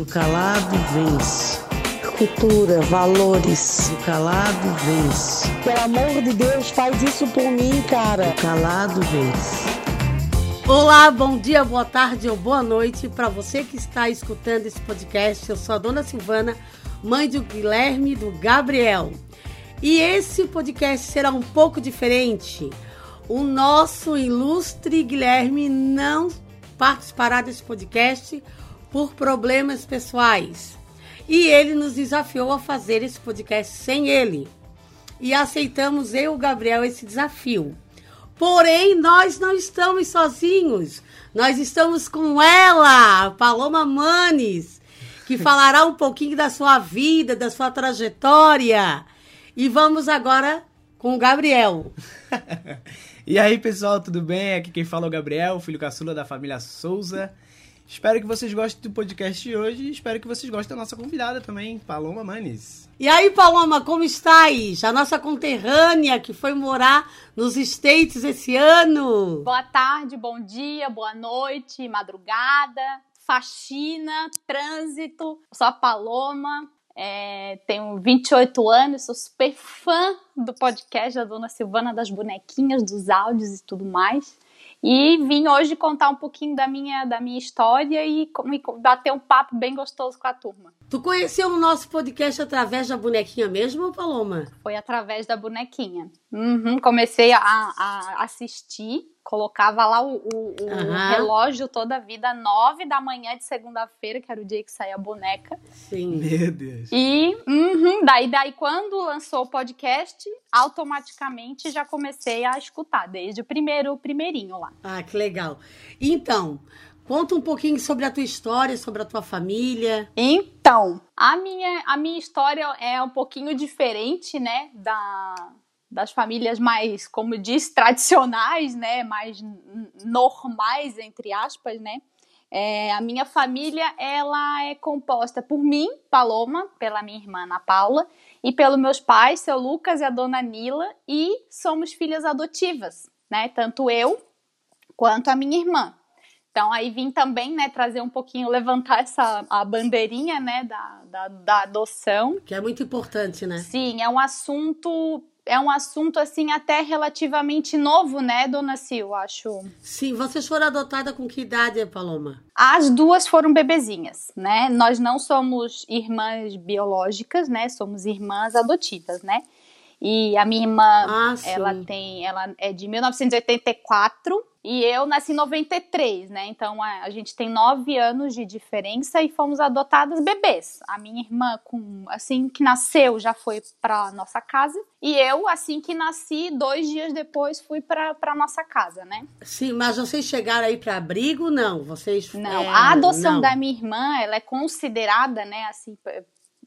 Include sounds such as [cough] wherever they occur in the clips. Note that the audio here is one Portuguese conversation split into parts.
Do calado vence. Cultura, valores. Do calado vence. Pelo amor de Deus, faz isso por mim, cara. Do calado vence. Olá, bom dia, boa tarde ou boa noite para você que está escutando esse podcast. Eu sou a dona Silvana, mãe do Guilherme e do Gabriel. E esse podcast será um pouco diferente. O nosso ilustre Guilherme não participará desse podcast por problemas pessoais. E ele nos desafiou a fazer esse podcast sem ele. E aceitamos eu e o Gabriel esse desafio. Porém, nós não estamos sozinhos. Nós estamos com ela, Paloma Manes, que [laughs] falará um pouquinho da sua vida, da sua trajetória. E vamos agora com o Gabriel. [laughs] e aí, pessoal, tudo bem? Aqui quem fala é o Gabriel, filho caçula da família Souza. Espero que vocês gostem do podcast de hoje e espero que vocês gostem da nossa convidada também, Paloma Manes. E aí, Paloma, como estás? A nossa conterrânea que foi morar nos States esse ano. Boa tarde, bom dia, boa noite, madrugada, faxina, trânsito. sou a Paloma, é, tenho 28 anos, sou super fã do podcast da Dona Silvana, das bonequinhas, dos áudios e tudo mais. E vim hoje contar um pouquinho da minha, da minha história e, e bater um papo bem gostoso com a turma. Tu conheceu o nosso podcast através da bonequinha mesmo, Paloma? Foi através da bonequinha. Uhum, comecei a, a assistir colocava lá o, o, o uhum. relógio toda a vida, nove da manhã de segunda-feira, que era o dia que saía a boneca. Sim. Meu Deus. E uhum, daí, daí, quando lançou o podcast, automaticamente já comecei a escutar, desde o primeiro, o primeirinho lá. Ah, que legal. Então, Conta um pouquinho sobre a tua história, sobre a tua família. Então, a minha, a minha história é um pouquinho diferente, né, da, das famílias mais, como diz, tradicionais, né, mais normais entre aspas, né. É, a minha família ela é composta por mim, Paloma, pela minha irmã Ana Paula e pelos meus pais, seu Lucas e a dona Nila, e somos filhas adotivas, né? Tanto eu quanto a minha irmã. Então aí vim também, né, trazer um pouquinho, levantar essa a bandeirinha, né, da, da, da adoção. Que é muito importante, né? Sim, é um assunto é um assunto assim até relativamente novo, né, dona Sil, acho. Sim, vocês foram adotadas com que idade, Paloma? As duas foram bebezinhas, né? Nós não somos irmãs biológicas, né? Somos irmãs adotivas, né? E a minha irmã, ah, ela tem, ela é de 1984 e eu nasci em 93, né? Então a, a, gente tem nove anos de diferença e fomos adotadas bebês. A minha irmã, com assim que nasceu, já foi para nossa casa. E eu, assim que nasci, dois dias depois, fui para nossa casa, né? Sim, mas vocês chegaram aí para abrigo? Não, vocês. Não, é, a adoção não. da minha irmã, ela é considerada, né, assim,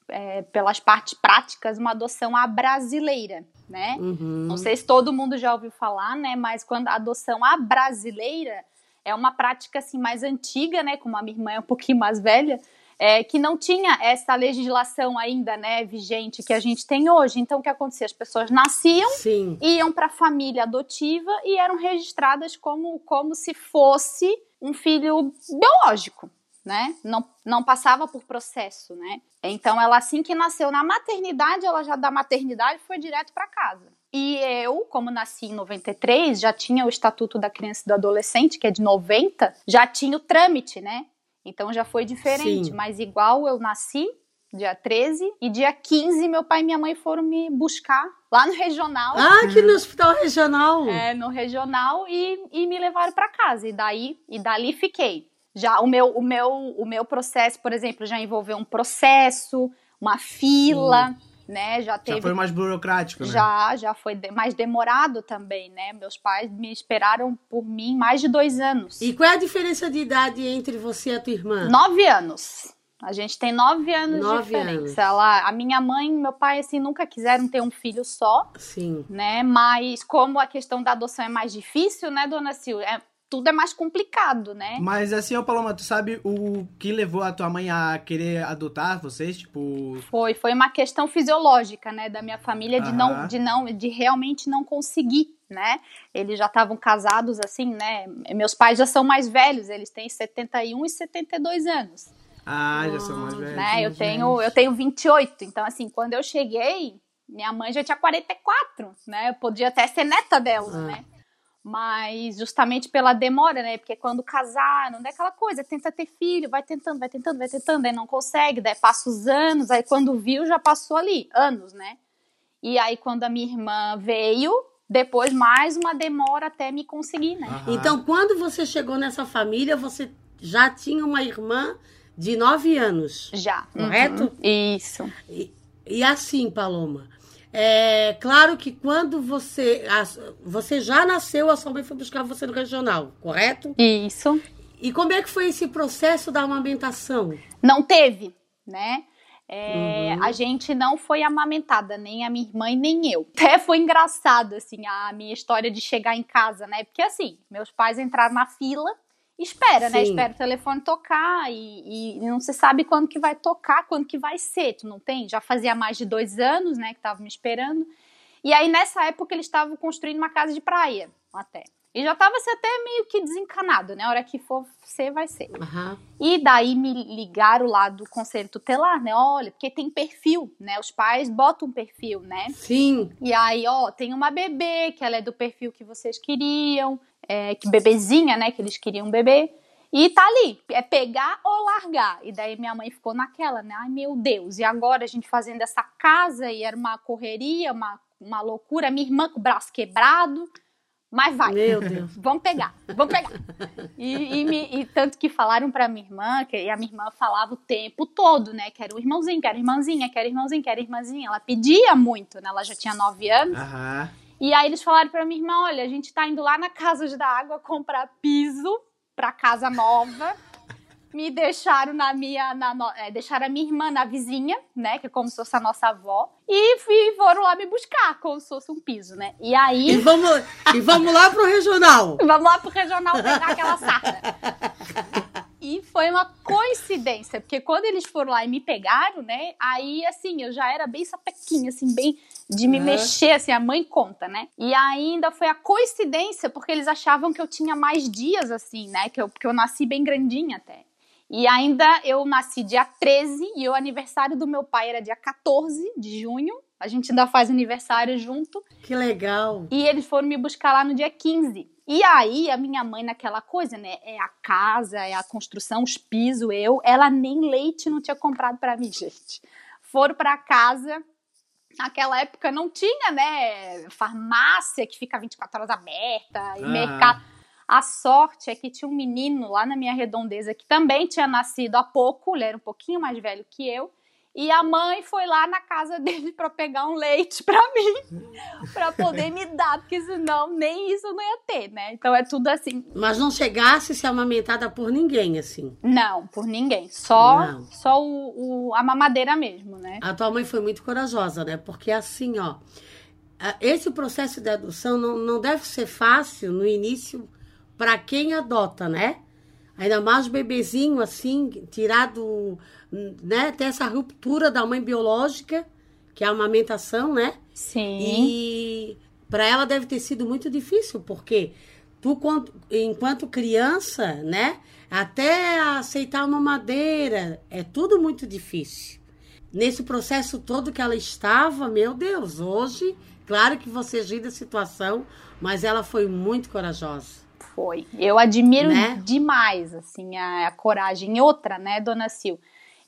é, pelas partes práticas, uma adoção à brasileira, né? Uhum. Não sei se todo mundo já ouviu falar, né? Mas quando a adoção à brasileira é uma prática assim mais antiga, né? Como a minha irmã é um pouquinho mais velha, é, que não tinha essa legislação ainda, né, vigente que a gente tem hoje. Então, o que acontecia? As pessoas nasciam, Sim. iam para a família adotiva e eram registradas como, como se fosse um filho biológico, né? Não, não passava por processo, né? Então, ela assim que nasceu na maternidade, ela já da maternidade foi direto para casa. E eu, como nasci em 93, já tinha o Estatuto da Criança e do Adolescente, que é de 90, já tinha o trâmite, né? Então já foi diferente, Sim. mas igual eu nasci dia 13 e dia 15 meu pai e minha mãe foram me buscar lá no regional. Ah, que no hospital regional. É, no regional e, e me levaram para casa e daí e dali fiquei. Já o meu, o meu, o meu processo, por exemplo, já envolveu um processo, uma fila, Sim. né? Já teve. Já foi mais burocrático, né? Já, já foi mais demorado também, né? Meus pais me esperaram por mim mais de dois anos. E qual é a diferença de idade entre você e a tua irmã? Nove anos. A gente tem nove anos nove de diferença. Anos. Ela, a minha mãe e meu pai, assim, nunca quiseram ter um filho só. Sim. Né? Mas como a questão da adoção é mais difícil, né, dona Sil? É, tudo é mais complicado, né? Mas assim, ó, Paloma, tu sabe o que levou a tua mãe a querer adotar vocês, tipo... Foi, foi uma questão fisiológica, né, da minha família de não, de não, de realmente não conseguir, né? Eles já estavam casados assim, né? Meus pais já são mais velhos, eles têm 71 e 72 anos. Ah, já são mais velhos. né? Eu tenho, eu tenho 28, então assim, quando eu cheguei, minha mãe já tinha 44, né? Eu podia até ser neta dela, Ah. né? Mas justamente pela demora, né? Porque quando casaram, é aquela coisa, tenta ter filho, vai tentando, vai tentando, vai tentando, aí não consegue, daí passa os anos, aí quando viu já passou ali, anos, né? E aí quando a minha irmã veio, depois mais uma demora até me conseguir, né? Aham. Então, quando você chegou nessa família, você já tinha uma irmã de 9 anos. Já. Correto? Uhum. Isso. E, e assim, Paloma, é claro que quando você. a- você já nasceu, a sua mãe foi buscar você no regional, correto? Isso. E como é que foi esse processo da amamentação? não teve, né? É, Uhum. A gente não foi amamentada, nem a minha irmã e nem eu. [laughs] Até foi engraçado, assim, a minha história de chegar em casa, né? Porque, assim, meus pais entraram na fila, espera, né? Sim. Espera o telefone tocar e, e não se sabe quando que vai tocar, quando que vai ser, tu não tem? Já fazia mais de dois anos, né, que tava me esperando. E aí, nessa época, eles estavam construindo uma casa de praia, até. E já tava assim, até meio que desencanado, né? A hora que for ser, vai ser. Aham. E daí me ligaram lá do conselho tutelar, né? Olha, porque tem perfil, né? Os pais botam um perfil, né? Sim. E aí, ó, tem uma bebê que ela é do perfil que vocês queriam, é, que bebezinha, né? Que eles queriam bebê. E tá ali, é pegar ou largar. E daí minha mãe ficou naquela, né? Ai, meu Deus, e agora a gente fazendo essa casa, e era uma correria, uma, uma loucura. Minha irmã com o braço quebrado, mas vai. Meu Deus. Vamos pegar, vamos pegar. E, e me- e tanto que falaram pra minha irmã, que e a minha irmã falava o tempo todo, né? Quero o irmãozinho, quero irmãzinha, quero irmãozinho, quero irmãzinha. Ela pedia muito, né? Ela já tinha nove anos. Aham. E aí eles falaram pra minha irmã: olha, a gente tá indo lá na Casa da Água comprar piso pra casa nova. Me deixaram na minha. Na, é, deixaram a minha irmã na vizinha, né? Que é como se fosse a nossa avó. E, fui- foram lá me buscar, como se fosse um piso, né? E aí. E vamos, e vamos lá pro regional. [laughs] Vamos lá pro regional pegar aquela sarda. E foi uma coincidência, porque quando eles foram lá e me pegaram, né? Aí, assim, eu já era bem sapequinha, assim, bem de me Aham. mexer, assim, a mãe conta, né? E ainda foi a coincidência, porque eles achavam que eu tinha mais dias, assim, né? Que eu, porque eu nasci bem grandinha até. E ainda eu nasci dia 13 e o aniversário do meu pai era dia 14 de junho. A gente ainda faz aniversário junto. Que legal. E eles foram me buscar lá no dia 15. E aí, a minha mãe, naquela coisa, né? É a casa, é a construção, os pisos, eu. Ela nem leite não tinha comprado pra mim, [laughs] gente. Foram pra casa. Naquela época não tinha, né? Farmácia que fica 24 horas aberta, e Ah. mercado. A sorte é que tinha um menino lá na minha redondeza que também tinha nascido há pouco, ele era um pouquinho mais velho que eu. E a mãe foi lá na casa dele para pegar um leite para [laughs] mim, para poder me dar, porque senão nem isso eu não ia ter, né? Então é tudo assim. Mas não chegasse a ser amamentada por ninguém, assim. Não, por ninguém. Só, Não. só o, o- a mamadeira mesmo, né? A tua mãe foi muito corajosa, né? Porque assim, ó, esse processo de adoção não, não deve ser fácil no início para quem adota, né? Ainda mais bebezinho assim, tirado, né? Ter essa ruptura da mãe biológica, que é a amamentação, né? Sim. E para ela deve ter sido muito difícil, porque tu, enquanto criança, né? Até aceitar uma madeira, é tudo muito difícil. Nesse processo todo que ela estava, meu Deus, hoje, claro que você ri da situação, mas ela foi muito corajosa. Foi. Eu admiro Né? demais, assim, a, a coragem. E outra, né, dona Sil?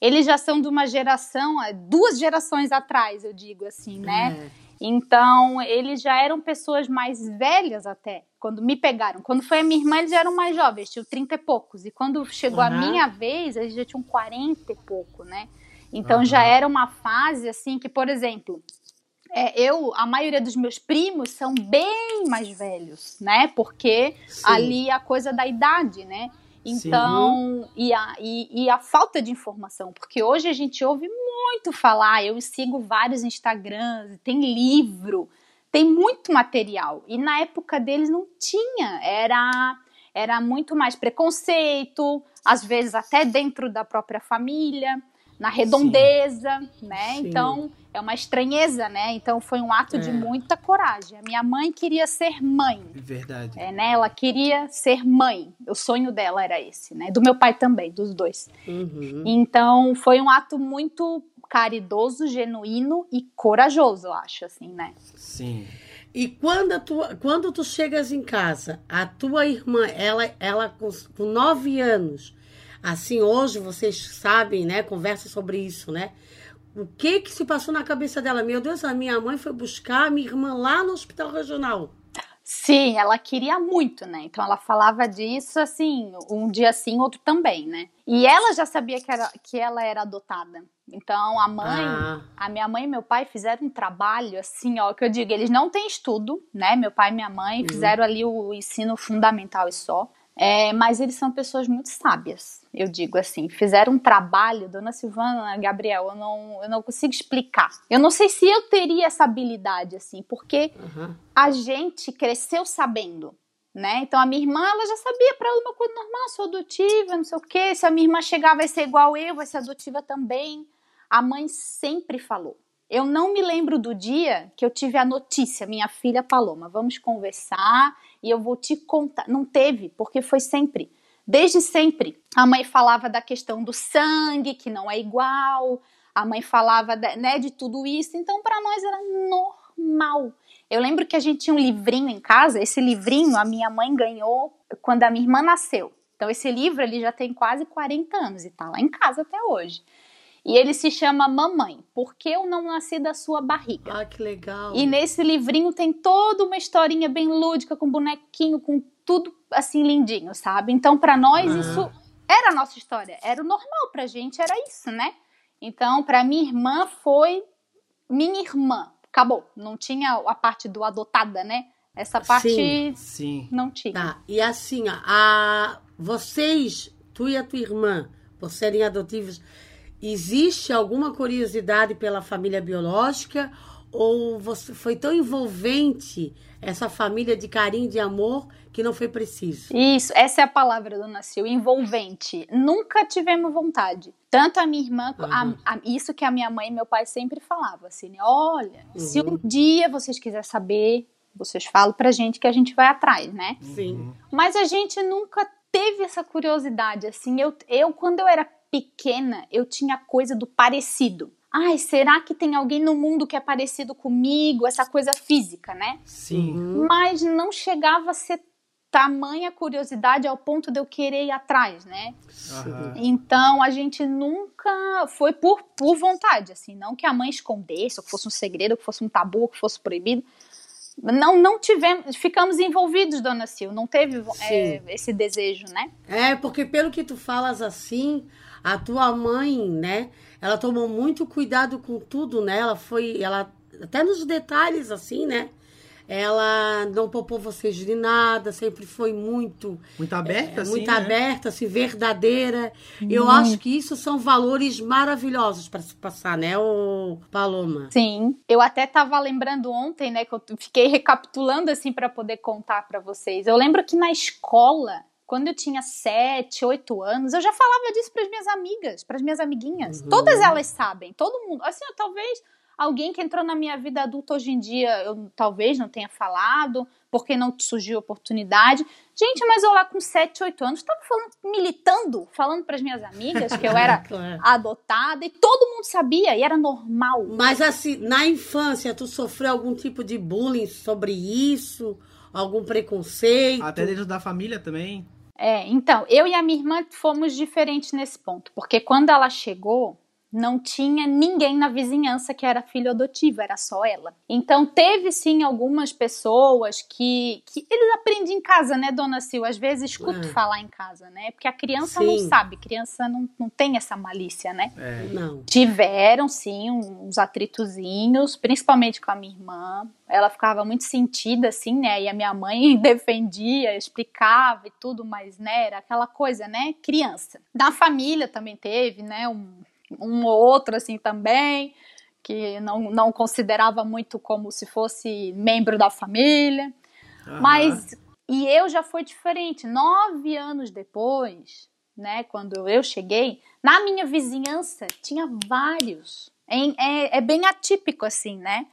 Eles já são de uma geração, eh, duas gerações atrás, eu digo assim, né? É. Então, eles já eram pessoas mais velhas até, quando me pegaram. Quando foi a minha irmã, eles já eram mais jovens, tinham 30 e poucos. E quando chegou a Aham. minha vez, eles já tinham 40 e pouco, né? Então, Aham. já era uma fase, assim, que, por exemplo, é, eu, a maioria dos meus primos são bem mais velhos, né? Porque Sim. ali a coisa da idade, né? Então, e, a, e, e a falta de informação, porque hoje a gente ouve muito falar, eu sigo vários Instagrams, tem livro, tem muito material. E na época deles não tinha, era, era muito mais preconceito, às vezes até dentro da própria família. Na redondeza, né? Sim. Então é uma estranheza, né? Então foi um ato de É. muita coragem. A minha mãe queria ser mãe, Verdade. é, né? Ela queria ser mãe. O sonho dela era esse, né? Do meu pai também, dos dois. Uhum. Então foi um ato muito caridoso, genuíno e corajoso, eu acho, assim, né? Sim. E quando, a tua, quando tu chegas em casa, a tua irmã, ela, ela com, com nove anos, assim, hoje vocês sabem, né? Conversa sobre isso, né? O que que se passou na cabeça dela? Meu Deus, a minha mãe foi buscar a minha irmã lá no hospital regional. Sim, ela queria muito, né? Então ela falava disso assim, um dia sim, outro também, né? E ela já sabia que, era, que ela era adotada. Então a mãe, Ah. a minha mãe e meu pai fizeram um trabalho assim, ó, que eu digo, eles não têm estudo, né? Meu pai e minha mãe fizeram ali o ensino fundamental e só. É, mas eles são pessoas muito sábias, eu digo assim. Fizeram um trabalho, dona Silvana, Gabriel, eu não, eu não consigo explicar. Eu não sei se eu teria essa habilidade, assim, porque Aham. a gente cresceu sabendo, né? Então a minha irmã, ela já sabia para ela uma coisa normal, sou adotiva, não sei o quê. Se a minha irmã chegar vai ser igual eu, vai ser adotiva também. A mãe sempre falou. Eu não me lembro do dia que eu tive a notícia, minha filha Paloma, vamos conversar e eu vou te contar. Não teve, porque foi sempre. Desde sempre. A mãe falava da questão do sangue, que não é igual. A mãe falava né, de tudo isso. Então, para nós era normal. Eu lembro que a gente tinha um livrinho em casa. Esse livrinho a minha mãe ganhou quando a minha irmã nasceu. Então, esse livro ele já tem quase 40 anos e tá lá em casa até hoje. E ele se chama Mamãe, Por que eu não nasci da sua barriga? Ah, que legal. E nesse livrinho tem toda uma historinha bem lúdica, com bonequinho, com tudo assim lindinho, sabe? Então, pra nós, Ah. isso era a nossa história. Era o normal pra gente, era isso, né? Então, pra minha irmã, foi minha irmã. Acabou. Não tinha a parte do adotada, né? Essa parte Sim. Sim. não tinha. Tá, e assim, a, vocês, tu e a tua irmã, por serem adotivos, existe alguma curiosidade pela família biológica ou você foi tão envolvente essa família de carinho, de amor, que não foi preciso? Isso, essa é a palavra, dona Sil, envolvente. Nunca tivemos vontade. Tanto a minha irmã, a- Uhum. a- isso que a minha mãe e meu pai sempre falavam, assim, né? olha, se Uhum. um dia vocês quiserem saber, vocês falam pra gente que a gente vai atrás, né? Sim. Mas a gente nunca teve essa curiosidade, assim, eu, eu quando eu era pequena, eu tinha coisa do parecido. Ai, será que tem alguém no mundo que é parecido comigo? Essa coisa física, né? Sim. Uhum. mas não chegava a ser tamanha curiosidade ao ponto de eu querer ir atrás, né? Aham. Então a gente nunca foi por, por vontade, assim, não que a mãe escondesse, ou que fosse um segredo, ou que fosse um tabu, ou que fosse proibido. Não, não tivemos, ficamos envolvidos, dona Sil, não teve é, esse desejo, né? É, porque pelo que tu falas assim, a tua mãe, né? Ela tomou muito cuidado com tudo, né? Ela foi, ela até nos detalhes assim, né? Ela não poupou vocês de nada, sempre foi muito, Muito aberta, é, assim, muito né? aberta, assim, verdadeira. Eu acho que isso são valores maravilhosos para se passar, né, o Paloma? Sim. Eu até tava lembrando ontem, né, que eu fiquei recapitulando assim para poder contar para vocês. Eu lembro que na escola, quando eu tinha sete, oito anos, eu já falava disso para as minhas amigas, para as minhas amiguinhas. Uhum. Todas elas sabem, todo mundo. Assim, talvez alguém que entrou na minha vida adulta hoje em dia, eu talvez não tenha falado, porque não surgiu oportunidade. Gente, mas eu lá com 7, 8 anos, estava falando, militando, falando para as minhas amigas que eu [laughs] era Claro. adotada e todo mundo sabia e era normal. Mas assim, na infância, tu sofreu algum tipo de bullying sobre isso? Algum preconceito? Até dentro da família também. É, então, eu e a minha irmã fomos diferentes nesse ponto, porque quando ela chegou, não tinha ninguém na vizinhança que era filho adotivo, era só ela. Então, teve sim algumas pessoas que, que eles aprendem em casa, né, dona Sil? Às vezes escuto É. falar em casa, né? Porque a criança não Sim. sabe, criança não, não tem essa malícia, né? É. Não. Tiveram, sim, uns atritozinhos, principalmente com a minha irmã. Ela ficava muito sentida, assim, né? E a minha mãe [laughs] defendia, explicava e tudo, mas, né? Era aquela coisa, né? Criança. Na família também teve, né? Um, um ou outro, assim, também, que não, não considerava muito como se fosse membro da família. Aham. Mas, e eu já foi diferente. Nove anos depois, né, quando eu cheguei, na minha vizinhança tinha vários. É, é, é bem atípico assim, né?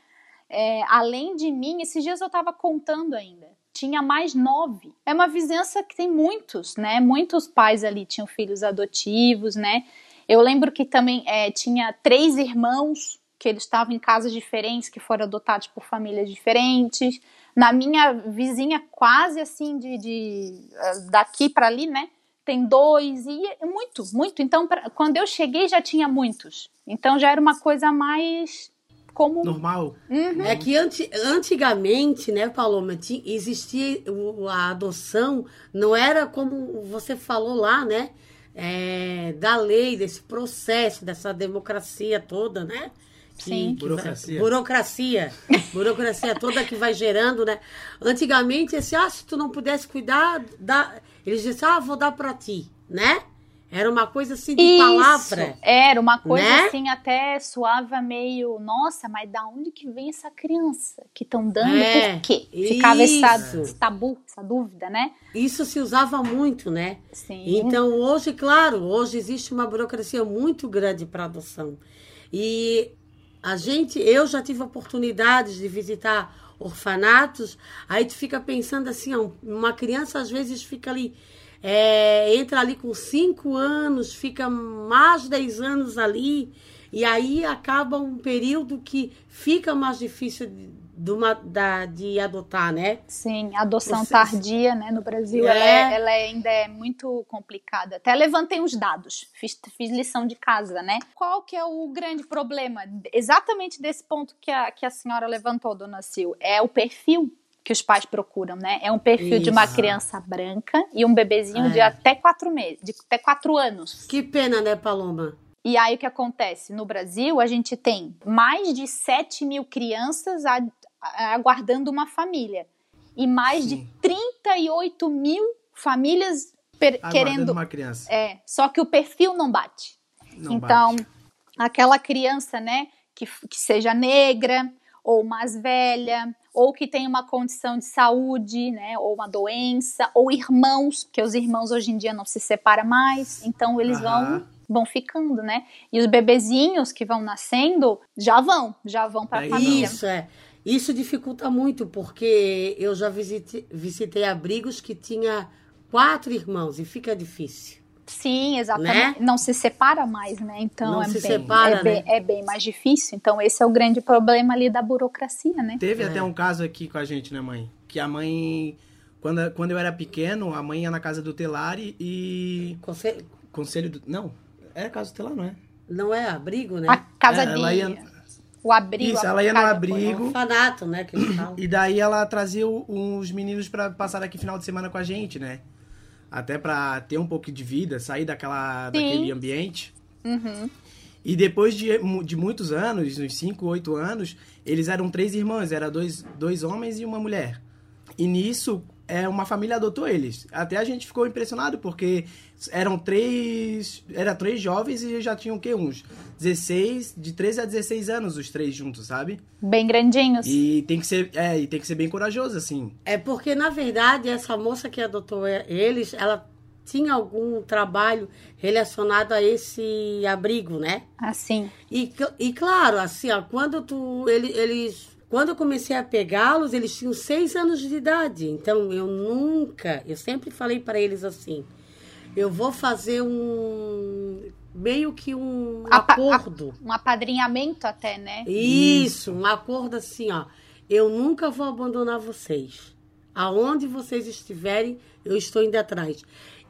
É, além de mim, esses dias eu estava contando ainda, tinha mais nove. É uma vizinhança que tem muitos, né? Muitos pais ali tinham filhos adotivos, né? Eu lembro que também é, tinha três irmãos que eles estavam em casas diferentes, que foram adotados por famílias diferentes. Na minha vizinha, quase assim, de, de daqui para ali, né? Tem dois, e muito, muito. Então, pra, quando eu cheguei, já tinha muitos. Então, já era uma coisa mais como normal. Uhum. É que anti, antigamente, né, Paloma, existia a adoção, não era como você falou lá, né? É, da lei, desse processo, dessa democracia toda, né? Que, Sim. Burocracia. Burocracia. [laughs] burocracia toda que vai gerando, né? Antigamente, esse, ah, se tu não pudesse cuidar, dá, eles diziam, ah, vou dar para ti, né? Era uma coisa assim de Isso, palavra. Era uma coisa né? assim até suave, meio, nossa, mas da onde que vem essa criança que estão dando? É, por quê? Ficava essa, esse tabu, essa dúvida, né? Isso se usava muito, né? Sim. Então hoje, claro, hoje existe uma burocracia muito grande para adoção. E a gente, eu já tive oportunidades de visitar orfanatos, aí tu fica pensando assim, uma criança às vezes fica ali é, entra ali com cinco anos, fica mais 10 anos ali, e aí acaba um período que fica mais difícil de, uma, da, de adotar, né? Sim, adoção tardia, né, no Brasil, é. Ela, é, ela ainda é muito complicada. Até levantei uns dados, fiz, fiz lição de casa, né? Qual que é o grande problema? Exatamente desse ponto que a, que a senhora levantou, dona Sil, é o perfil que os pais procuram, né? É um perfil Isso. de uma criança branca e um bebezinho é. de até quatro meses, de até quatro anos. Que pena, né, Paloma? E aí o que acontece? No Brasil, a gente tem mais de 7 mil crianças aguardando uma família. E mais Sim. de 38 mil famílias querendo. uma criança. É, só que o perfil não bate. Não então, bate. aquela criança, né, que, que seja negra, ou mais velha, ou que tem uma condição de saúde, né, ou uma doença, ou irmãos, que os irmãos hoje em dia não se separam mais, então eles uhum. vão vão ficando, né? E os bebezinhos que vão nascendo já vão, já vão para a é família. Isso é. Isso dificulta muito, porque eu já visitei, visitei abrigos que tinha quatro irmãos e fica difícil. Sim, exatamente. Né? Não se separa mais, né? Então Não é, se bem, separa, é, bem, né? é bem mais difícil. Então esse é o grande problema ali da burocracia, né? Teve é. até um caso aqui com a gente, né, mãe? Que a mãe, quando, quando eu era pequeno, a mãe ia na casa do Telari e. Conselho? Conselho do. Não, era casa do Telar, não é? Não é abrigo, né? A casa é, de. Ia... O abrigo. Isso, ela ia no abrigo. Orfanato, né? Que eles falam. E daí ela trazia os meninos para passar aqui final de semana com a gente, né? Até para ter um pouco de vida, sair daquela, daquele ambiente. Uhum. E depois de, de muitos anos, uns 5, 8 anos, eles eram três irmãos, era dois, dois homens e uma mulher. E nisso, é, uma família adotou eles. Até a gente ficou impressionado, porque eram três. Era três jovens e já tinham o quê? Uns 16, de 13 a 16 anos, os três juntos, sabe? Bem grandinhos. E tem que ser, é, e tem que ser bem corajoso, assim. É porque, na verdade, essa moça que adotou eles, ela tinha algum trabalho relacionado a esse abrigo, né? Assim. E, e claro, assim, ó, quando tu. Ele, eles quando eu comecei a pegá-los, eles tinham seis anos de idade. Então eu nunca, eu sempre falei para eles assim: eu vou fazer um meio que um Apa acordo, um apadrinhamento até, né? Isso, um acordo assim, ó. Eu nunca vou abandonar vocês. Aonde vocês estiverem, eu estou indo atrás.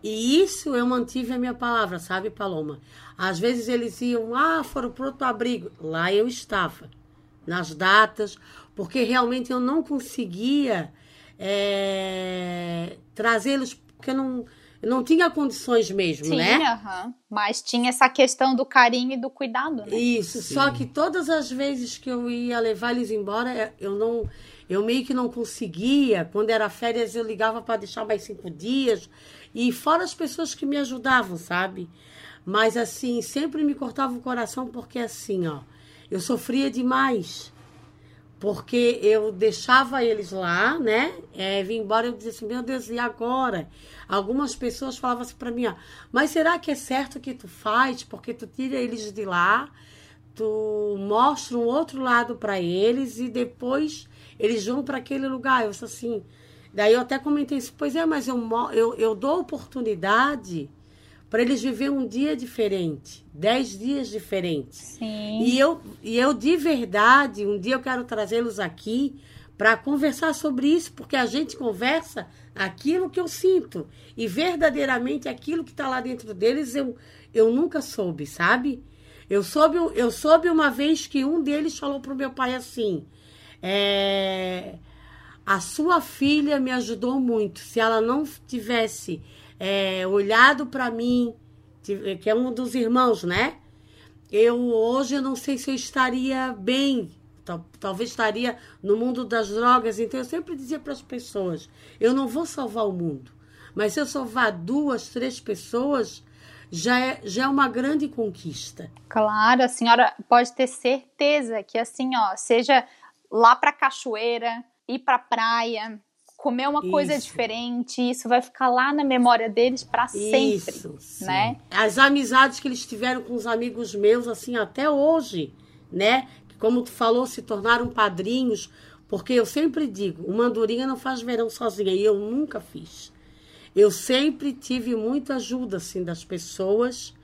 E isso eu mantive a minha palavra, sabe, Paloma? Às vezes eles iam, ah, foram para outro abrigo. Lá eu estava nas datas, porque realmente eu não conseguia é, trazê-los, porque eu não, eu não tinha condições mesmo, Sim, né? Uhum. Mas tinha essa questão do carinho e do cuidado, né? Isso, Sim. só que todas as vezes que eu ia levar eles embora, eu não. Eu meio que não conseguia. Quando era férias, eu ligava para deixar mais cinco dias. E fora as pessoas que me ajudavam, sabe? Mas assim, sempre me cortava o coração porque assim, ó eu sofria demais. porque eu deixava eles lá, né? É, vim embora eu dizia assim, meu Deus, e agora? Algumas pessoas falavam assim para mim, ó, mas será que é certo o que tu faz? Porque tu tira eles de lá, tu mostra um outro lado para eles e depois eles vão para aquele lugar. Eu disse assim, daí eu até comentei isso, pois é, mas eu, eu, eu dou oportunidade para eles viverem um dia diferente, dez dias diferentes. Sim. E eu, e eu de verdade, um dia eu quero trazê-los aqui para conversar sobre isso, porque a gente conversa aquilo que eu sinto e verdadeiramente aquilo que está lá dentro deles eu, eu nunca soube, sabe? Eu soube, eu soube uma vez que um deles falou para o meu pai assim: é, a sua filha me ajudou muito. Se ela não tivesse é, olhado para mim, que é um dos irmãos, né? Eu hoje eu não sei se eu estaria bem, tal, talvez estaria no mundo das drogas. Então eu sempre dizia para as pessoas: eu não vou salvar o mundo, mas se eu salvar duas, três pessoas, já é, já é uma grande conquista. Claro, a senhora pode ter certeza que assim, ó, seja lá para cachoeira, ir para praia, comer uma coisa Isso. diferente, isso vai ficar lá na memória deles para sempre, Isso, sim. né? As amizades que eles tiveram com os amigos meus, assim, até hoje, né? Que, como tu falou, se tornaram padrinhos, porque eu sempre digo, uma andorinha não faz verão sozinha, e eu nunca fiz. Eu sempre tive muita ajuda, assim, das pessoas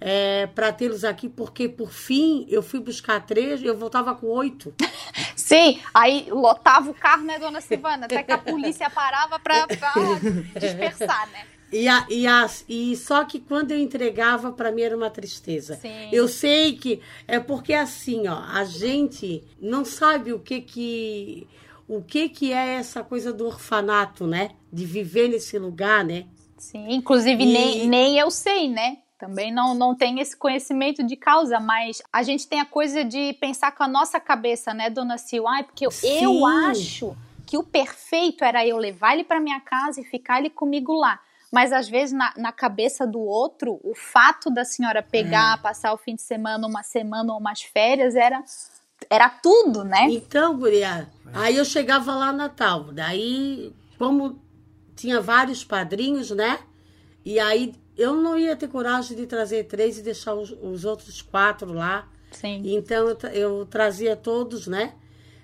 é, para tê-los aqui, porque, por fim, eu fui buscar três, eu voltava com oito. [laughs] Sim, aí lotava o carro, né, dona Silvana? Até que a polícia parava pra, pra [laughs] dispersar, né? E, a, e, a, e só que quando eu entregava, para mim era uma tristeza. Sim. Eu sei que é porque assim, ó, a gente não sabe o que que o que que é essa coisa do orfanato, né? De viver nesse lugar, né? Sim, inclusive E- nem, nem eu sei, né? Também não, não tenho esse conhecimento de causa, mas a gente tem a coisa de pensar com a nossa cabeça, né, dona Sil? Ai, porque eu, Sim. eu acho que o perfeito era eu levar ele para minha casa e ficar ele comigo lá. Mas às vezes na, na cabeça do outro, o fato da senhora pegar, É. passar o fim de semana, uma semana ou umas férias era, era tudo, né? Então, guria, aí eu chegava lá Natal, daí como tinha vários padrinhos, né? E aí eu não ia ter coragem de trazer três e deixar os, os outros quatro lá. Sim. Então eu, eu trazia todos, né?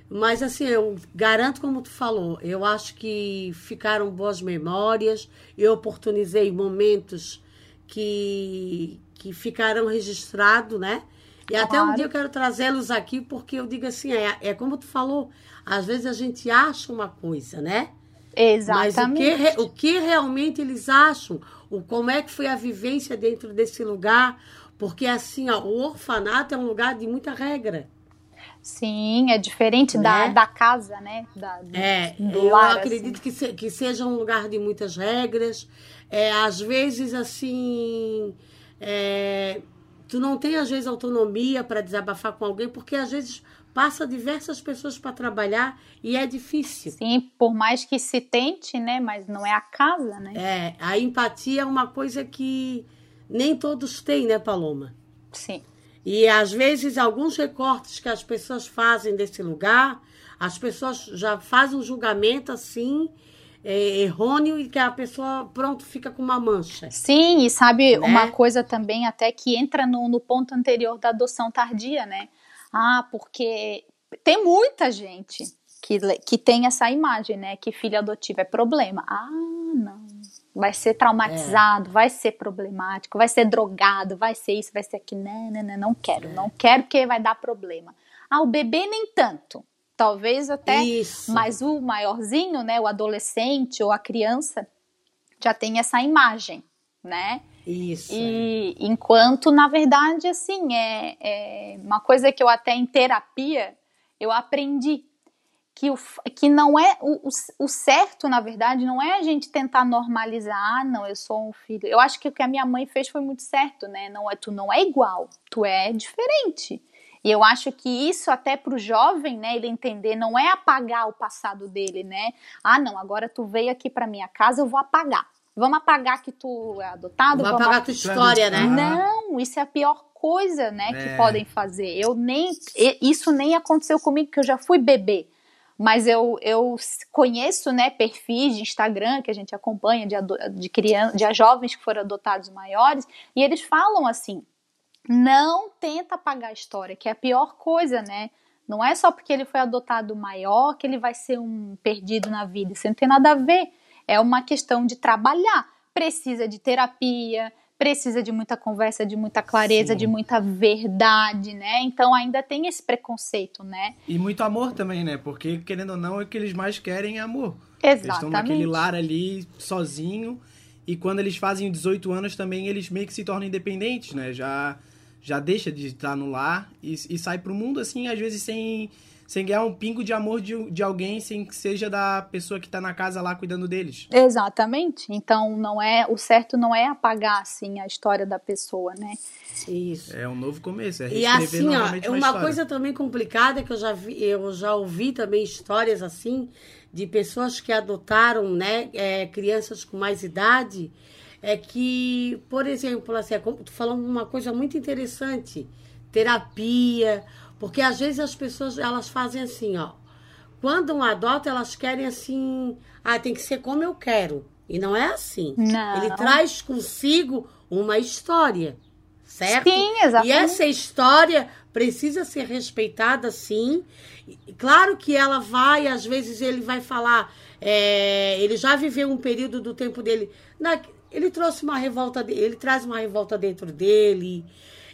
Mas assim, eu garanto como tu falou, eu acho que ficaram boas memórias, eu oportunizei momentos que, que ficaram registrados, né? E até um Claro. dia eu quero trazê-los aqui, porque eu digo assim, é, é como tu falou, às vezes a gente acha uma coisa, né? Mas o Exatamente. que, o que realmente eles acham? O, como é que foi a vivência dentro desse lugar? Porque assim, ó, o orfanato é um lugar de muita regra. Sim, é diferente da, Né? da casa, né? Da, do, É, do eu lar, acredito assim. que, se- que seja um lugar de muitas regras. É, às vezes, assim, é, tu não tem, às vezes, autonomia para desabafar com alguém, porque às vezes passa diversas pessoas para trabalhar e é difícil. Sim, por mais que se tente, né? Mas não é a casa, né? É, a empatia é uma coisa que nem todos têm, né, Paloma? Sim. E às vezes alguns recortes que as pessoas fazem desse lugar, as pessoas já fazem um julgamento assim é, errôneo e que a pessoa pronto fica com uma mancha. Sim, e sabe Né? uma coisa também até que entra no, no ponto anterior da adoção tardia, né? Ah, porque tem muita gente que, que tem essa imagem, né? Que filho adotivo é problema. Ah, não. Vai ser traumatizado, vai ser problemático, vai ser drogado, vai ser isso, vai ser aquilo. Não, não, não, não quero, não quero porque vai dar problema. Ah, o bebê nem tanto. Talvez até Isso. mas o maiorzinho, né, o adolescente ou a criança, já tem essa imagem, né? Isso. é. E enquanto, na verdade, assim, é, é uma coisa que eu até em terapia eu aprendi que, o, que não é o, o, o certo, na verdade, não é a gente tentar normalizar, ah, não, eu sou um filho. Eu acho que o que a minha mãe fez foi muito certo, né? Não é, tu não é igual, tu é diferente. E eu acho que isso até para o jovem, né, ele entender, não é apagar o passado dele, né? Ah, não, agora tu veio aqui para minha casa, eu vou apagar. Vamos apagar que tu é adotado? Vai vamos apagar tua história, né? não, isso é a pior coisa, né, que É. podem fazer. Eu nem e- isso nem aconteceu comigo que eu já fui bebê. Mas eu, eu conheço, né, perfis de Instagram que a gente acompanha de, de, criança, de jovens que foram adotados maiores, e eles falam assim: não tenta apagar a história, que é a pior coisa, né? Não é só porque ele foi adotado maior que ele vai ser um perdido na vida. Isso não tem nada a ver. É uma questão de trabalhar. Precisa de terapia, precisa de muita conversa, de muita clareza, Sim. de muita verdade, né? Então ainda tem esse preconceito, né? E muito amor também, né? Porque, querendo ou não, o que eles mais querem é amor. Eles estão naquele Exatamente. lar ali, sozinho. E quando eles fazem 18 anos também, eles meio que se tornam independentes, né? Já, já deixa de estar no lar e, e sai pro mundo, assim, às vezes sem, sem ganhar um pingo de amor de, de alguém, sem que seja da pessoa que tá na casa lá cuidando deles. Exatamente. Então não é o certo não é apagar assim a história da pessoa, né? Isso. É um novo começo, é E assim, ó, novamente é uma, uma coisa também complicada que eu já vi, eu já ouvi também histórias assim de pessoas que adotaram, né, é, crianças com mais idade, é que, por exemplo, assim, é tu falando uma coisa muito interessante, terapia, porque às vezes as pessoas elas fazem assim, ó, quando um adota elas querem assim, ah, tem que ser como eu quero e não é assim. Não. Ele traz consigo uma história, certo? Sim, exatamente. E essa história precisa ser respeitada, sim. Claro que ela vai, às vezes ele vai falar, é, ele já viveu um período do tempo dele. na- ele trouxe uma revolta, ele traz uma revolta dentro dele.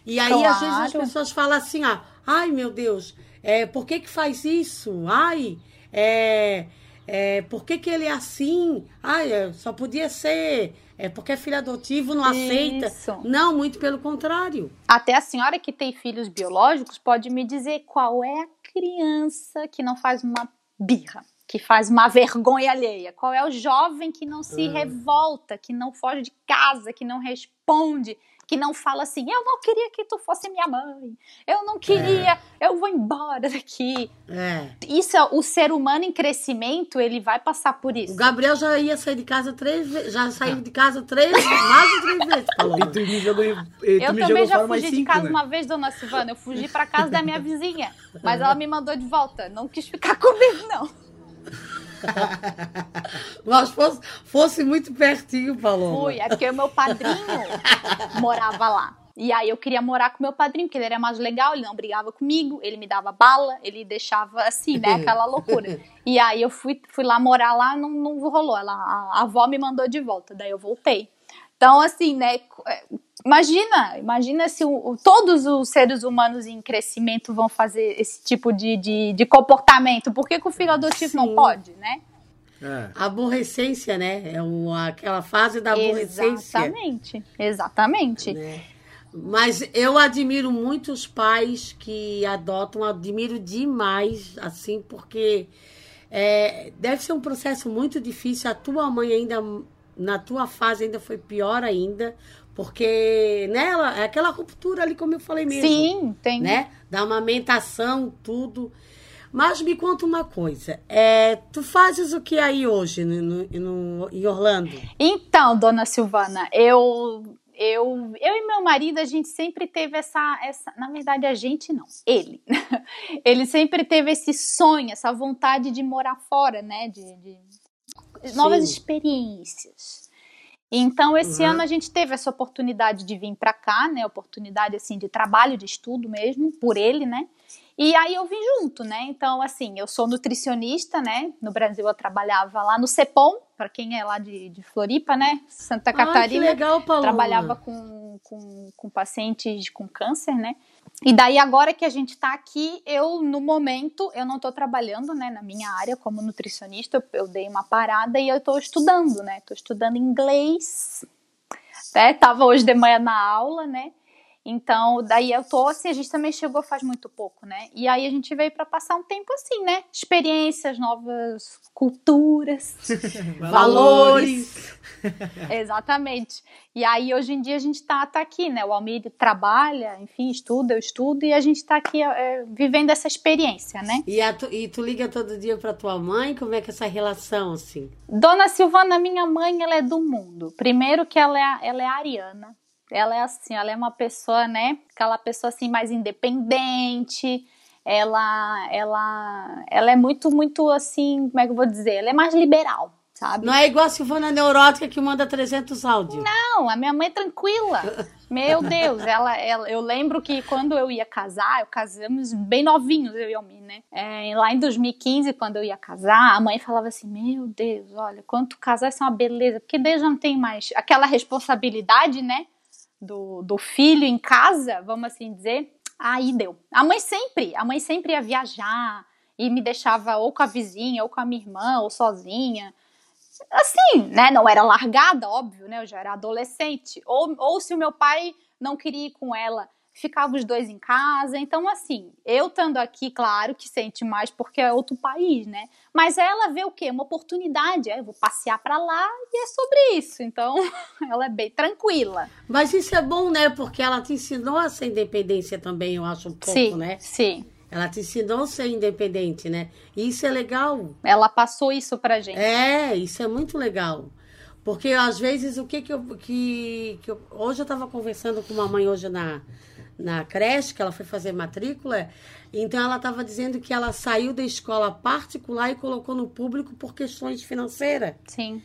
E aí, às vezes, as Claro. pessoas falam assim, ah, ai meu Deus, é, por que que faz isso? Ai, é, é, por que que ele é assim? Ai, é, só podia ser, é porque é filho adotivo, não aceita. Isso. Não, muito pelo contrário. Até a senhora que tem filhos biológicos pode me dizer qual é a criança que não faz uma birra, que faz uma vergonha alheia. Qual é o jovem que não se revolta, que não foge de casa, que não responde, que não fala assim: eu não queria que tu fosse minha mãe, eu não queria, eu vou embora daqui. É. Isso é o ser humano em crescimento, ele vai passar por isso. O Gabriel já ia sair de casa três vezes, já saiu de casa três, mais de três vezes. [laughs] E tu me jogou, em- e tu Eu me também já fugi de cinco, casa né? uma vez, dona Silvana. Eu fugi pra casa da minha [laughs] vizinha. Mas ela me mandou de volta. Não quis ficar [laughs] comigo, não. [laughs] Mas fosse, fosse muito pertinho, Paloma. Fui. É porque o meu padrinho morava lá. E aí eu queria morar com meu padrinho, porque ele era mais legal, ele não brigava comigo, ele me dava bala, ele deixava assim, né? Aquela loucura. E aí eu fui, fui lá morar lá, não, não rolou. Ela, a, a avó me mandou de volta, daí eu voltei. Então, assim, né? é, Imagina, imagina se o- todos os seres humanos em crescimento vão fazer esse tipo de, de, de comportamento. Por que, que o filho adotivo não Sim. pode, né? É. Aborrecência, né? É uma, aquela fase da aborrecência. Exatamente, exatamente. né? Mas eu admiro muito os pais que adotam, admiro demais, assim, porque é, deve ser um processo muito difícil. A tua mãe ainda, na tua fase, ainda foi pior ainda, porque nela é aquela ruptura ali, como eu falei mesmo. Sim, tem. né? Da amamentação, tudo. Mas me conta uma coisa. É, tu fazes o que aí hoje no, no- no- em Orlando? Então, dona Silvana, eu, eu, eu e meu marido, a gente sempre teve essa, essa. Na verdade, a gente não, ele. [laughs] Ele sempre teve esse sonho, essa vontade de morar fora, né? De, de novas Sim. experiências. Então, esse Uhum. ano a gente teve essa oportunidade de vir para cá, né? Oportunidade assim de trabalho, de estudo mesmo, por ele, né? E aí eu vim junto, né? Então, assim, eu sou nutricionista, né? No Brasil eu trabalhava lá no CEPOM, para quem é lá de, de Floripa, né? Santa Ah, que Catarina. legal, Paloma. trabalhava com, com, com pacientes com câncer, né? E daí agora que a gente tá aqui, eu no momento eu não tô trabalhando, né, na minha área como nutricionista, eu, eu dei uma parada e eu tô estudando, né? Tô estudando inglês. Né? Tava hoje de manhã na aula, né? Então, daí eu tô assim, a gente também chegou faz muito pouco, né? E aí a gente veio para passar um tempo assim, né? Experiências, novas culturas, [laughs] Valores. Exatamente. E aí, hoje em dia, a gente tá, tá aqui, né? O Almir trabalha, enfim, estuda, eu estudo, e a gente tá aqui é, vivendo essa experiência, né? E, a tu, e tu liga todo dia pra tua mãe? Como é que é essa relação, assim? Dona Silvana, minha mãe, ela é do mundo. Primeiro que ela é, ela é ariana. Ela é assim, ela é uma pessoa, né? Aquela pessoa assim mais independente. Ela, ela, ela é muito, muito assim, como é que eu vou dizer? Ela é mais liberal, sabe? Não é igual a Silvana Neurótica que manda 300 áudios. Não, a minha mãe é tranquila. Meu Deus, ela, ela, eu lembro que quando eu ia casar, eu casamos bem novinhos, eu e a mim, né? É, lá em 2015, quando eu ia casar, a mãe falava assim: Meu Deus, olha, quando casar, isso é uma beleza, porque já não tem mais aquela responsabilidade, né? Do, do filho em casa, vamos assim dizer. Aí deu. A mãe sempre, a mãe sempre ia viajar e me deixava ou com a vizinha, ou com a minha irmã, ou sozinha assim, né? Não era largada, óbvio, né? Eu já era adolescente. Ou, ou se o meu pai não queria ir com ela, ficava os dois em casa. Então, assim, eu estando aqui, claro que sente mais porque é outro país, né? Mas ela vê o quê? Uma oportunidade. É, eu vou passear para lá e é sobre isso. Então, [laughs] ela é bem tranquila. Mas isso é bom, né? Porque ela te ensinou essa independência também, eu acho um pouco, sim, né? Sim. Ela te ensinou a ser independente, né? E isso é legal. Ela passou isso pra gente. É, isso é muito legal. Porque às vezes o que que eu. Que, que eu, hoje eu estava conversando com uma mãe hoje na, na creche, que ela foi fazer matrícula. Então ela estava dizendo que ela saiu da escola particular e colocou no público por questões financeiras. Sim.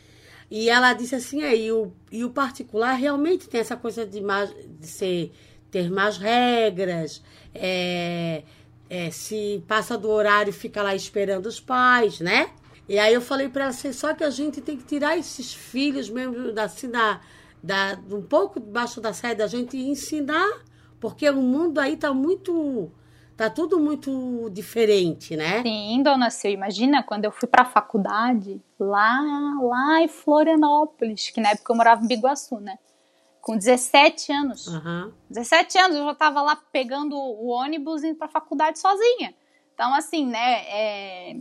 E ela disse assim, é, e, o, e o particular realmente tem essa coisa de, mais, de ser, ter mais regras, é, é, se passa do horário fica lá esperando os pais, né? E aí eu falei para ela assim, só que a gente tem que tirar esses filhos mesmo da, assim, da, da, um pouco debaixo da saia da gente e ensinar, porque o mundo aí tá muito tá tudo muito diferente, né? Sim, dona Sil, imagina quando eu fui para a faculdade lá, lá em Florianópolis, que na época eu morava em Biguaçu, né? com 17 anos. Uhum. 17 anos eu já estava lá pegando o ônibus indo para a faculdade sozinha. Então, assim, né? É...